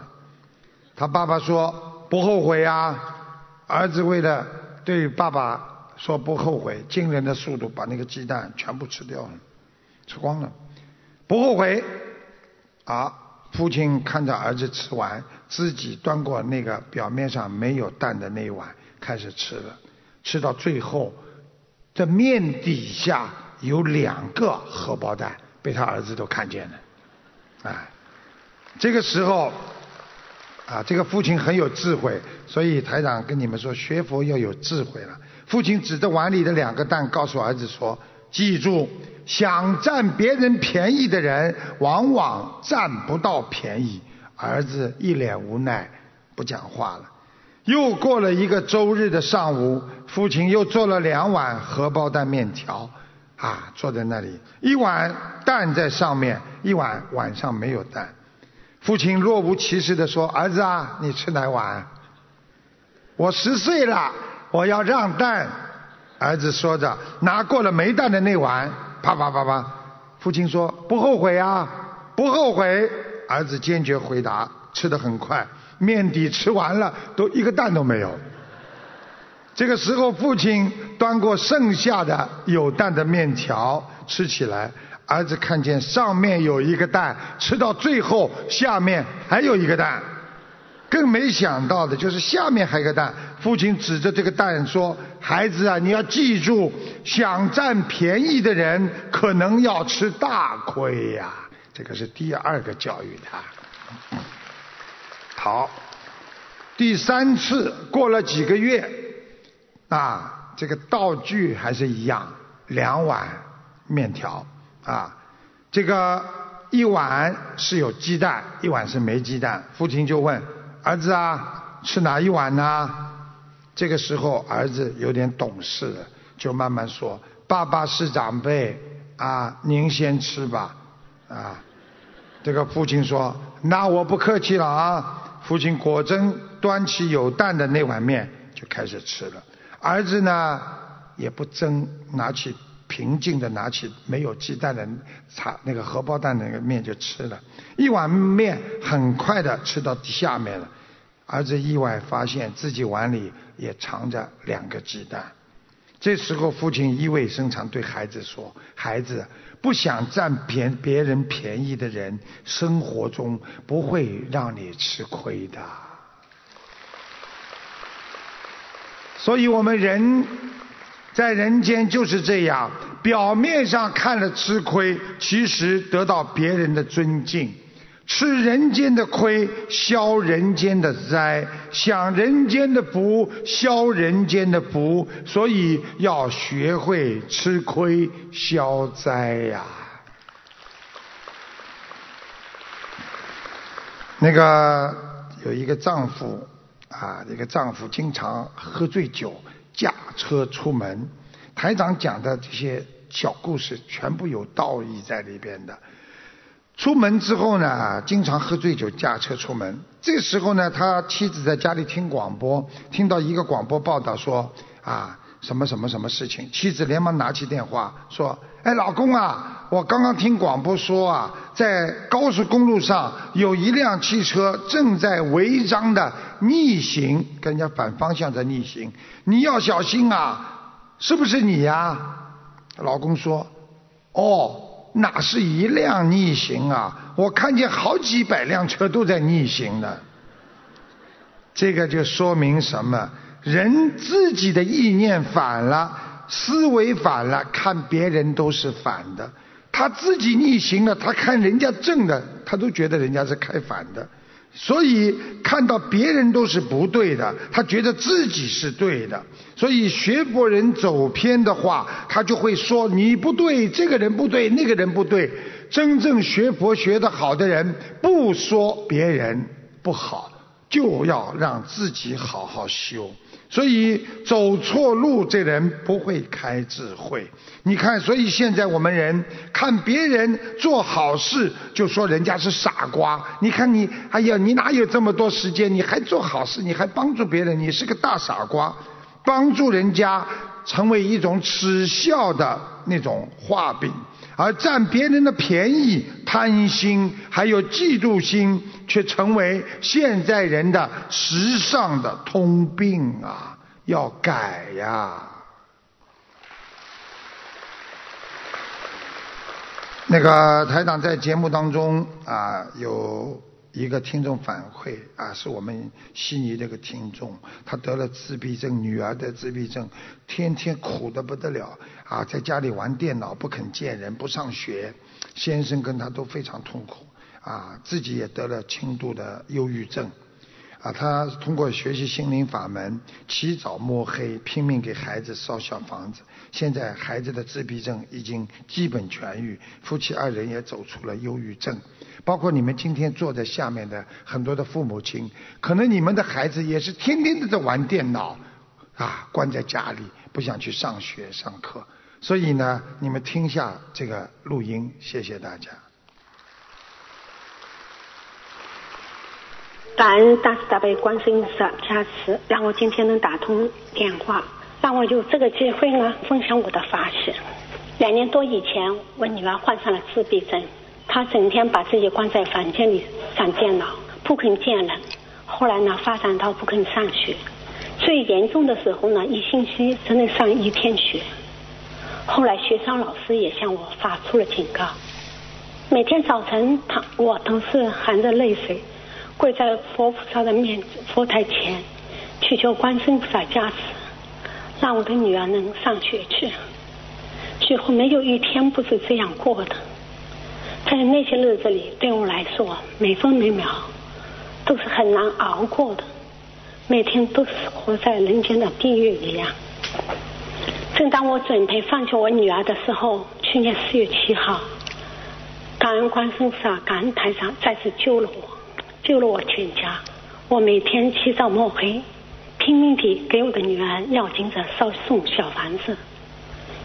他爸爸说不后悔啊。儿子为了对爸爸说不后悔，惊人的速度把那个鸡蛋全部吃掉了，吃光了，不后悔。啊，父亲看着儿子吃完，自己端过那个表面上没有蛋的那一碗开始吃了，吃到最后，这面底下。有两个荷包蛋被他儿子都看见了，哎，这个时候啊，这个父亲很有智慧，所以台长跟你们说，学佛要有智慧了。父亲指着碗里的两个蛋，告诉儿子说：“记住，想占别人便宜的人，往往占不到便宜。”儿子一脸无奈，不讲话了。又过了一个周日的上午，父亲又做了两碗荷包蛋面条。啊，坐在那里，一碗蛋在上面，一碗碗上没有蛋。父亲若无其事地说：“儿子啊，你吃哪碗？”我十岁了，我要让蛋。儿子说着，拿过了没蛋的那碗，啪啪啪啪。父亲说：“不后悔啊，不后悔。”儿子坚决回答，吃得很快，面底吃完了，都一个蛋都没有。这个时候，父亲端过剩下的有蛋的面条吃起来。儿子看见上面有一个蛋，吃到最后下面还有一个蛋，更没想到的就是下面还有个蛋。父亲指着这个蛋说：“孩子啊，你要记住，想占便宜的人可能要吃大亏呀。”这个是第二个教育他。好，第三次过了几个月。啊，这个道具还是一样，两碗面条啊，这个一碗是有鸡蛋，一碗是没鸡蛋。父亲就问儿子啊，吃哪一碗呢？这个时候儿子有点懂事了，就慢慢说：“爸爸是长辈啊，您先吃吧。”啊，这个父亲说：“那我不客气了啊。”父亲果真端起有蛋的那碗面就开始吃了。儿子呢也不争，拿起平静的拿起没有鸡蛋的茶那个荷包蛋那个面就吃了。一碗面很快的吃到下面了。儿子意外发现自己碗里也藏着两个鸡蛋。这时候父亲意味深长对孩子说：“孩子，不想占别别人便宜的人，生活中不会让你吃亏的。”所以我们人在人间就是这样，表面上看了吃亏，其实得到别人的尊敬。吃人间的亏，消人间的灾；享人间的福，消人间的福。所以要学会吃亏消灾呀。那个有一个丈夫啊，一个丈夫经常喝醉酒驾车出门。台长讲的这些小故事，全部有道义在里边的。出门之后呢，经常喝醉酒驾车出门。这时候呢，他妻子在家里听广播，听到一个广播报道说啊什么什么什么事情。妻子连忙拿起电话说：“哎，老公啊，我刚刚听广播说啊，在高速公路上有一辆汽车正在违章的逆行，跟人家反方向在逆行，你要小心啊，是不是你呀？”老公说：“哦。”哪是一辆逆行啊！我看见好几百辆车都在逆行呢。这个就说明什么？人自己的意念反了，思维反了，看别人都是反的。他自己逆行了，他看人家正的，他都觉得人家是开反的。所以看到别人都是不对的，他觉得自己是对的。所以学佛人走偏的话，他就会说你不对，这个人不对，那个人不对。真正学佛学得好的人，不说别人不好，就要让自己好好修。所以走错路，这人不会开智慧。你看，所以现在我们人看别人做好事，就说人家是傻瓜。你看你，哎呀，你哪有这么多时间？你还做好事，你还帮助别人，你是个大傻瓜。帮助人家成为一种耻笑的那种画饼，而占别人的便宜、贪心还有嫉妒心。却成为现在人的时尚的通病啊！要改呀！那个台长在节目当中啊，有一个听众反馈啊，是我们悉尼这个听众，他得了自闭症，女儿得自闭症，天天苦的不得了啊，在家里玩电脑，不肯见人，不上学，先生跟他都非常痛苦。啊，自己也得了轻度的忧郁症，啊，他通过学习心灵法门，起早摸黑，拼命给孩子烧小房子。现在孩子的自闭症已经基本痊愈，夫妻二人也走出了忧郁症。包括你们今天坐在下面的很多的父母亲，可能你们的孩子也是天天都在玩电脑，啊，关在家里不想去上学上课。所以呢，你们听下这个录音，谢谢大家。感恩大慈大悲观世音菩萨加持，让我今天能打通电话，让我有这个机会呢分享我的法事。两年多以前，我女儿患上了自闭症，他整天把自己关在房间里上电脑，不肯见人。后来呢，发展到不肯上学，最严重的时候呢，一星期只能上一天学。后来学校老师也向我发出了警告，每天早晨，他我都是含着泪水。跪在佛菩萨的面佛台前，祈求观世菩萨加持，让我的女儿能上学去。几乎没有一天不是这样过的。在那些日子里，对我来说，每分每秒都是很难熬过的，每天都是活在人间的地狱一样。正当我准备放弃我女儿的时候，去年四月七号，感恩观世音菩萨，感恩台上再次救了我，救了我全家。我每天起早摸黑，拼命地给我的女儿要紧着烧送小房子。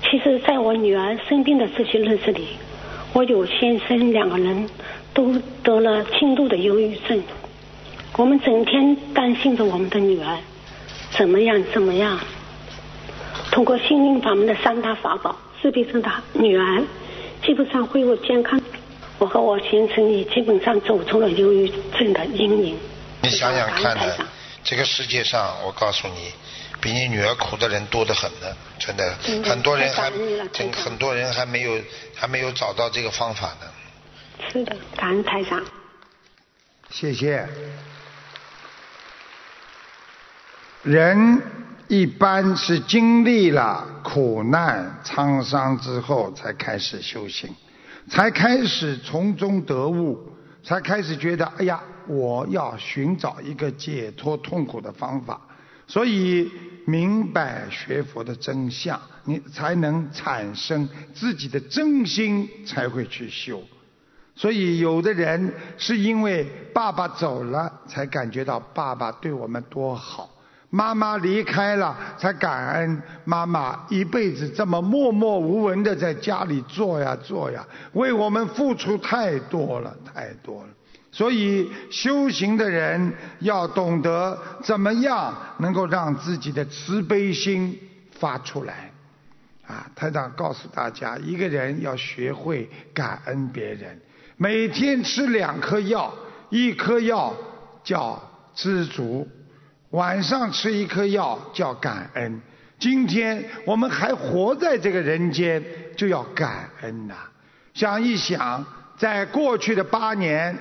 其实，在我女儿生病的这些日子里，我有先生两个人都得了轻度的忧郁症。我们整天担心着我们的女儿怎么样怎么样。通过心灵法门的三大法宝，自闭症的女儿基本上恢复健康。我和我先生也基本上走出了忧郁症的阴影。你想想看呢，这个世界上，我告诉你，比你女儿苦的人多得很呢，真的，很多人还，很很多人还没有还没有找到这个方法呢。是的，感恩台长。谢谢。人一般是经历了苦难沧桑之后，才开始修行，才开始从中得悟，才开始觉得，哎呀，我要寻找一个解脱痛苦的方法，所以明白学佛的真相，你才能产生自己的真心，才会去修。所以，有的人是因为爸爸走了，才感觉到爸爸对我们多好。妈妈离开了，才感恩妈妈一辈子这么默默无闻的在家里做呀做呀，为我们付出太多了，太多了。所以修行的人要懂得怎么样能够让自己的慈悲心发出来。啊，台长告诉大家，一个人要学会感恩别人，每天吃两颗药，一颗药叫知足。晚上吃一颗药叫感恩。今天我们还活在这个人间，就要感恩呐。想一想，在过去的八年，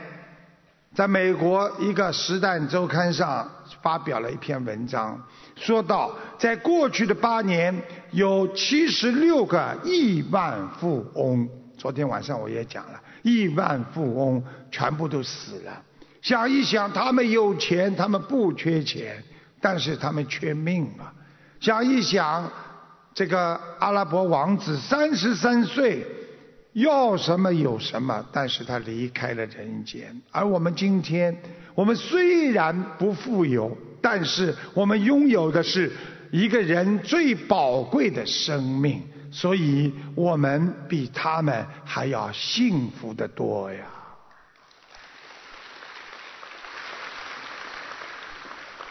在美国一个《时代周刊》上发表了一篇文章，说到在过去的八年，有七十六个亿万富翁。昨天晚上我也讲了，亿万富翁全部都死了。想一想，他们有钱，他们不缺钱，但是他们缺命啊！想一想，这个阿拉伯王子三十三岁，要什么有什么，但是他离开了人间。而我们今天，我们虽然不富有，但是我们拥有的是一个人最宝贵的生命，所以我们比他们还要幸福的多呀！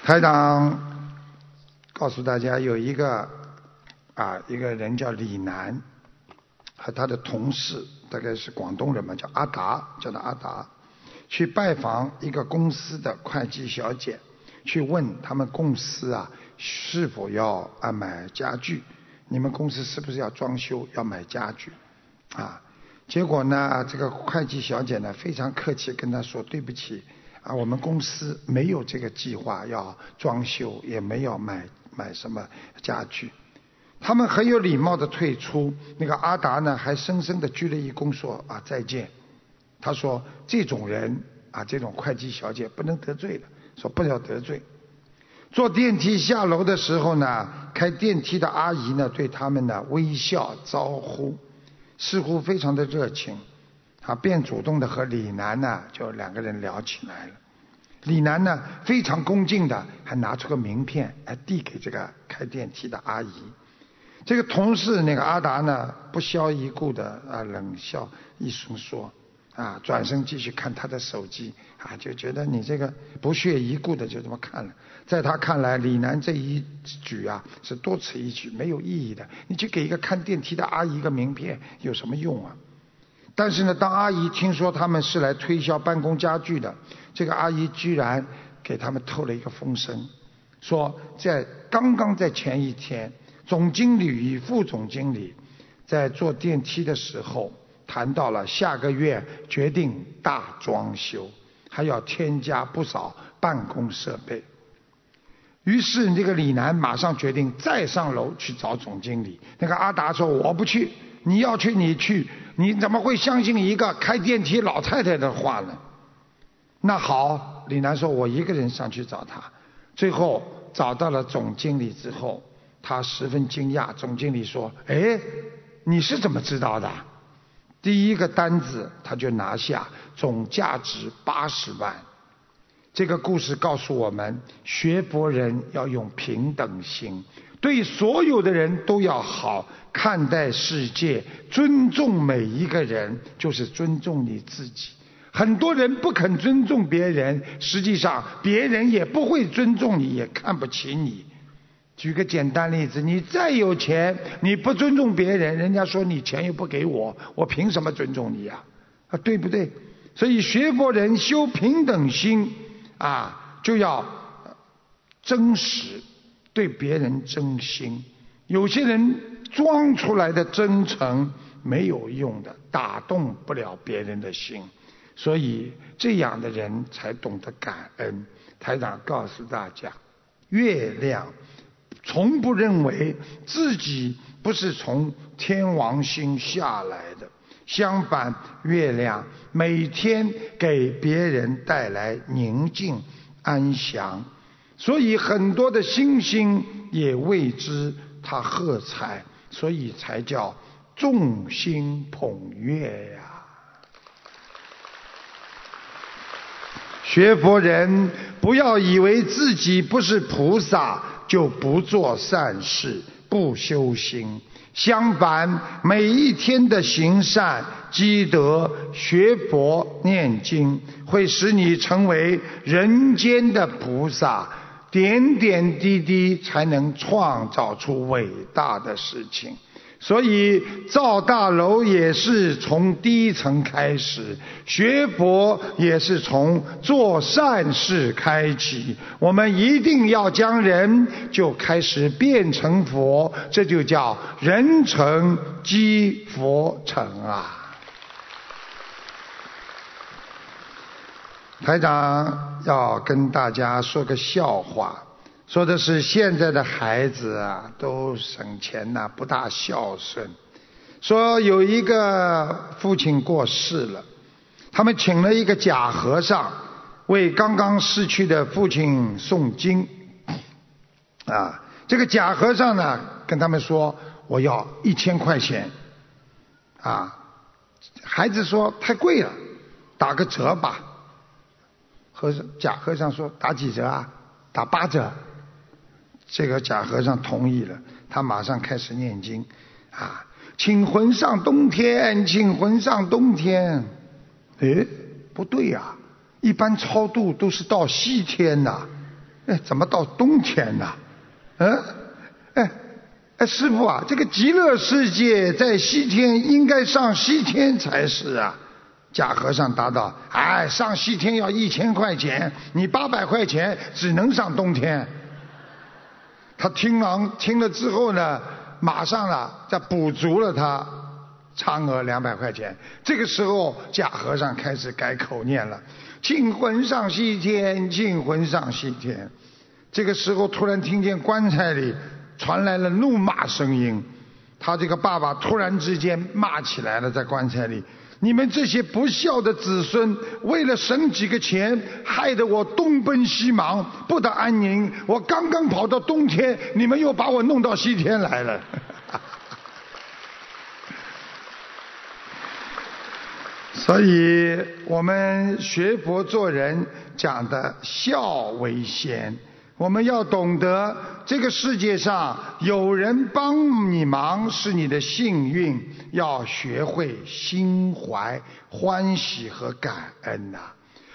台长告诉大家，有一个啊，一个人叫李楠，和他的同事，大概是广东人嘛，叫阿达，叫他阿达，去拜访一个公司的会计小姐，去问他们公司啊是否要啊买家具，你们公司是不是要装修，要买家具啊？结果呢，这个会计小姐呢非常客气跟他说，对不起。啊，我们公司没有这个计划要装修，也没有买买什么家具。他们很有礼貌的退出。那个阿达呢，还深深的鞠了一躬，说啊再见。他说这种人啊，这种会计小姐不能得罪的，说不要得罪。坐电梯下楼的时候呢，开电梯的阿姨呢，对他们呢微笑招呼，似乎非常的热情。他便主动的和李楠呢，就两个人聊起来了。李楠呢，非常恭敬的，还拿出个名片来递给这个开电梯的阿姨。这个同事那个阿达呢，不屑一顾的啊，冷笑一声说：“啊，转身继续看他的手机啊，就觉得你这个不屑一顾的就这么看了。在他看来，李楠这一举啊，是多此一举，没有意义的。你去给一个看电梯的阿姨一个名片，有什么用啊？”但是呢，当阿姨听说他们是来推销办公家具的，这个阿姨居然给他们透了一个风声，说在刚刚在前一天，总经理与副总经理在坐电梯的时候谈到了下个月决定大装修，还要添加不少办公设备。于是这个李楠马上决定再上楼去找总经理。那个阿达说：“我不去，你要去你去。”你怎么会相信一个开电梯老太太的话呢？那好，李楠说：“我一个人上去找他。”最后找到了总经理之后，他十分惊讶。总经理说：“哎，你是怎么知道的？第一个单子他就拿下，总价值八十万。这个故事告诉我们，学佛人要用平等心，对所有的人都要好看待世界，尊重每一个人，就是尊重你自己。很多人不肯尊重别人，实际上别人也不会尊重你，也看不起你。举个简单例子，你再有钱，你不尊重别人，人家说你钱又不给我，我凭什么尊重你呀？啊，对不对？所以学佛人修平等心啊，就要真实对别人真心。有些人装出来的真诚没有用的，打动不了别人的心。所以这样的人才懂得感恩。台长告诉大家，月亮从不认为自己不是从天王星下来的，相反，月亮每天给别人带来宁静安详，所以很多的星星也为之它喝彩，所以才叫众星捧月呀。学佛人不要以为自己不是菩萨就不做善事、不修心。相反，每一天的行善积德、学佛念经，会使你成为人间的菩萨。点点滴滴才能创造出伟大的事情。所以造大楼也是从低层开始，学佛也是从做善事开启。我们一定要将人就开始变成佛，这就叫人成即佛成啊！台长要跟大家说个笑话。说的是现在的孩子啊，都省钱呐，不大孝顺。说有一个父亲过世了，他们请了一个假和尚为刚刚逝去的父亲诵经。啊，这个假和尚呢，跟他们说：“我要一千块钱。”啊，孩子说：“太贵了，打个折吧。”和尚假和尚说：“打几折啊？打八折。”这个假和尚同意了，他马上开始念经，啊，请魂上冬天，请魂上冬天。哎，不对呀，一般超度都是到西天呐，哎，怎么到冬天呢？嗯，哎，哎，师傅啊，这个极乐世界在西天，应该上西天才是啊。假和尚答道：哎，上西天要一千块钱，你八百块钱只能上冬天。他听完听了之后呢，马上呢再补足了他差额两百块钱。这个时候假和尚开始改口念了：“请魂上西天，请魂上西天。”这个时候突然听见棺材里传来了怒骂声音，他这个爸爸突然之间骂起来了，在棺材里。你们这些不孝的子孙，为了省几个钱，害得我东奔西忙，不得安宁。我刚刚跑到冬天，你们又把我弄到西天来了。所以，我们学佛做人讲的孝为先。我们要懂得，这个世界上有人帮你忙是你的幸运，要学会心怀欢喜和感恩呐。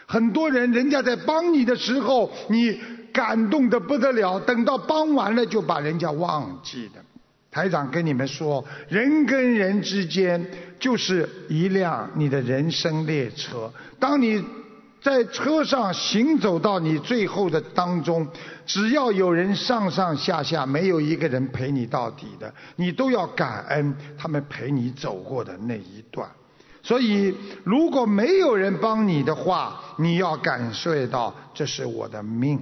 很多人，人家在帮你的时候，你感动的不得了，等到帮完了就把人家忘记了。台长跟你们说，人跟人之间就是一辆你的人生列车，当你。在车上行走到你最后的当中，只要有人上上下下，没有一个人陪你到底的，你都要感恩他们陪你走过的那一段。所以，如果没有人帮你的话，你要感受到这是我的命。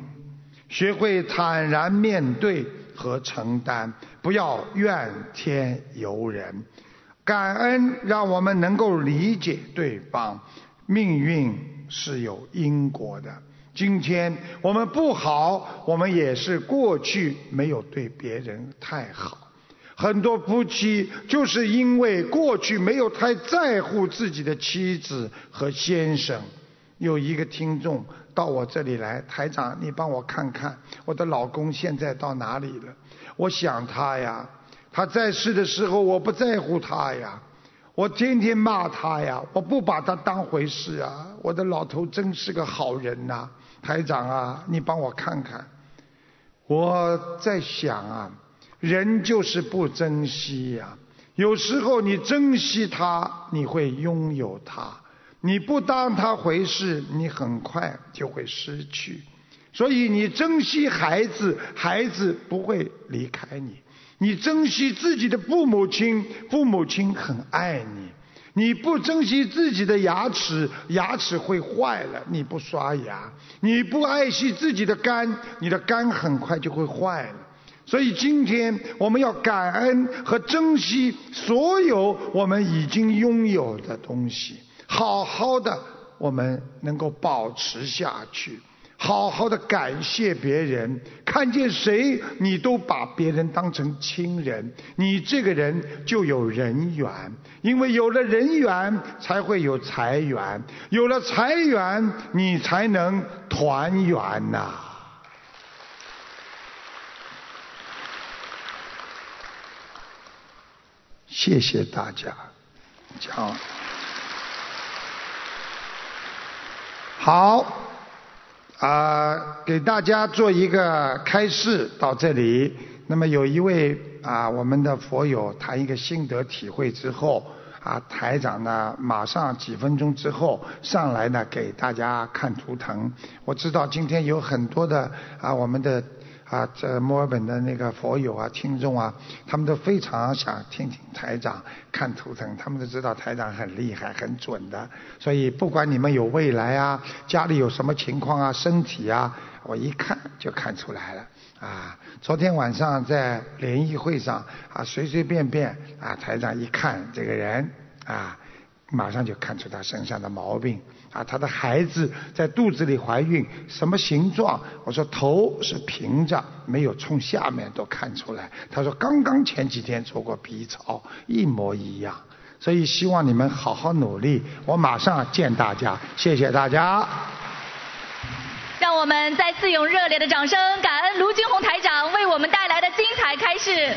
学会坦然面对和承担，不要怨天尤人。感恩让我们能够理解对方命运。是有因果的。今天我们不好，我们也是过去没有对别人太好。很多夫妻就是因为过去没有太在乎自己的妻子和先生。有一个听众到我这里来，台长，你帮我看看我的老公现在到哪里了？我想他呀，他在世的时候我不在乎他呀，我天天骂他呀，我不把他当回事啊。我的老头真是个好人呐，台长啊，你帮我看看。我在想啊，人就是不珍惜呀。有时候你珍惜他，你会拥有他。你不当他回事，你很快就会失去。所以你珍惜孩子，孩子不会离开你；你珍惜自己的父母亲，父母亲很爱你。你不珍惜自己的牙齿，牙齿会坏了；你不刷牙，你不爱惜自己的肝，你的肝很快就会坏了。所以今天我们要感恩和珍惜所有我们已经拥有的东西。好好的，我们能够保持下去，好好的感谢别人，看见谁你都把别人当成亲人，你这个人就有人缘，因为有了人缘才会有财源，有了财源你才能团圆呐。谢谢大家，讲。好，啊，给大家做一个开示到这里。那么有一位啊，我们的佛友谈一个心得体会之后，啊，台长呢马上几分钟之后上来呢给大家看图腾。我知道今天有很多的啊，我们的。啊，这墨尔本的那个佛友啊、听众啊，他们都非常想听听台长看图腾，他们都知道台长很厉害、很准的。所以不管你们有未来啊，家里有什么情况啊，身体啊，我一看就看出来了。啊，昨天晚上在联谊会上啊，随随便便啊，台长一看这个人啊，马上就看出他身上的毛病。啊，他的孩子在肚子里怀孕，什么形状？我说头是平着，没有冲下面都看出来。他说刚刚前几天做过 B 超，一模一样。所以希望你们好好努力，我马上见大家，谢谢大家。让我们再次用热烈的掌声，感恩卢军红台长为我们带来的精彩开示。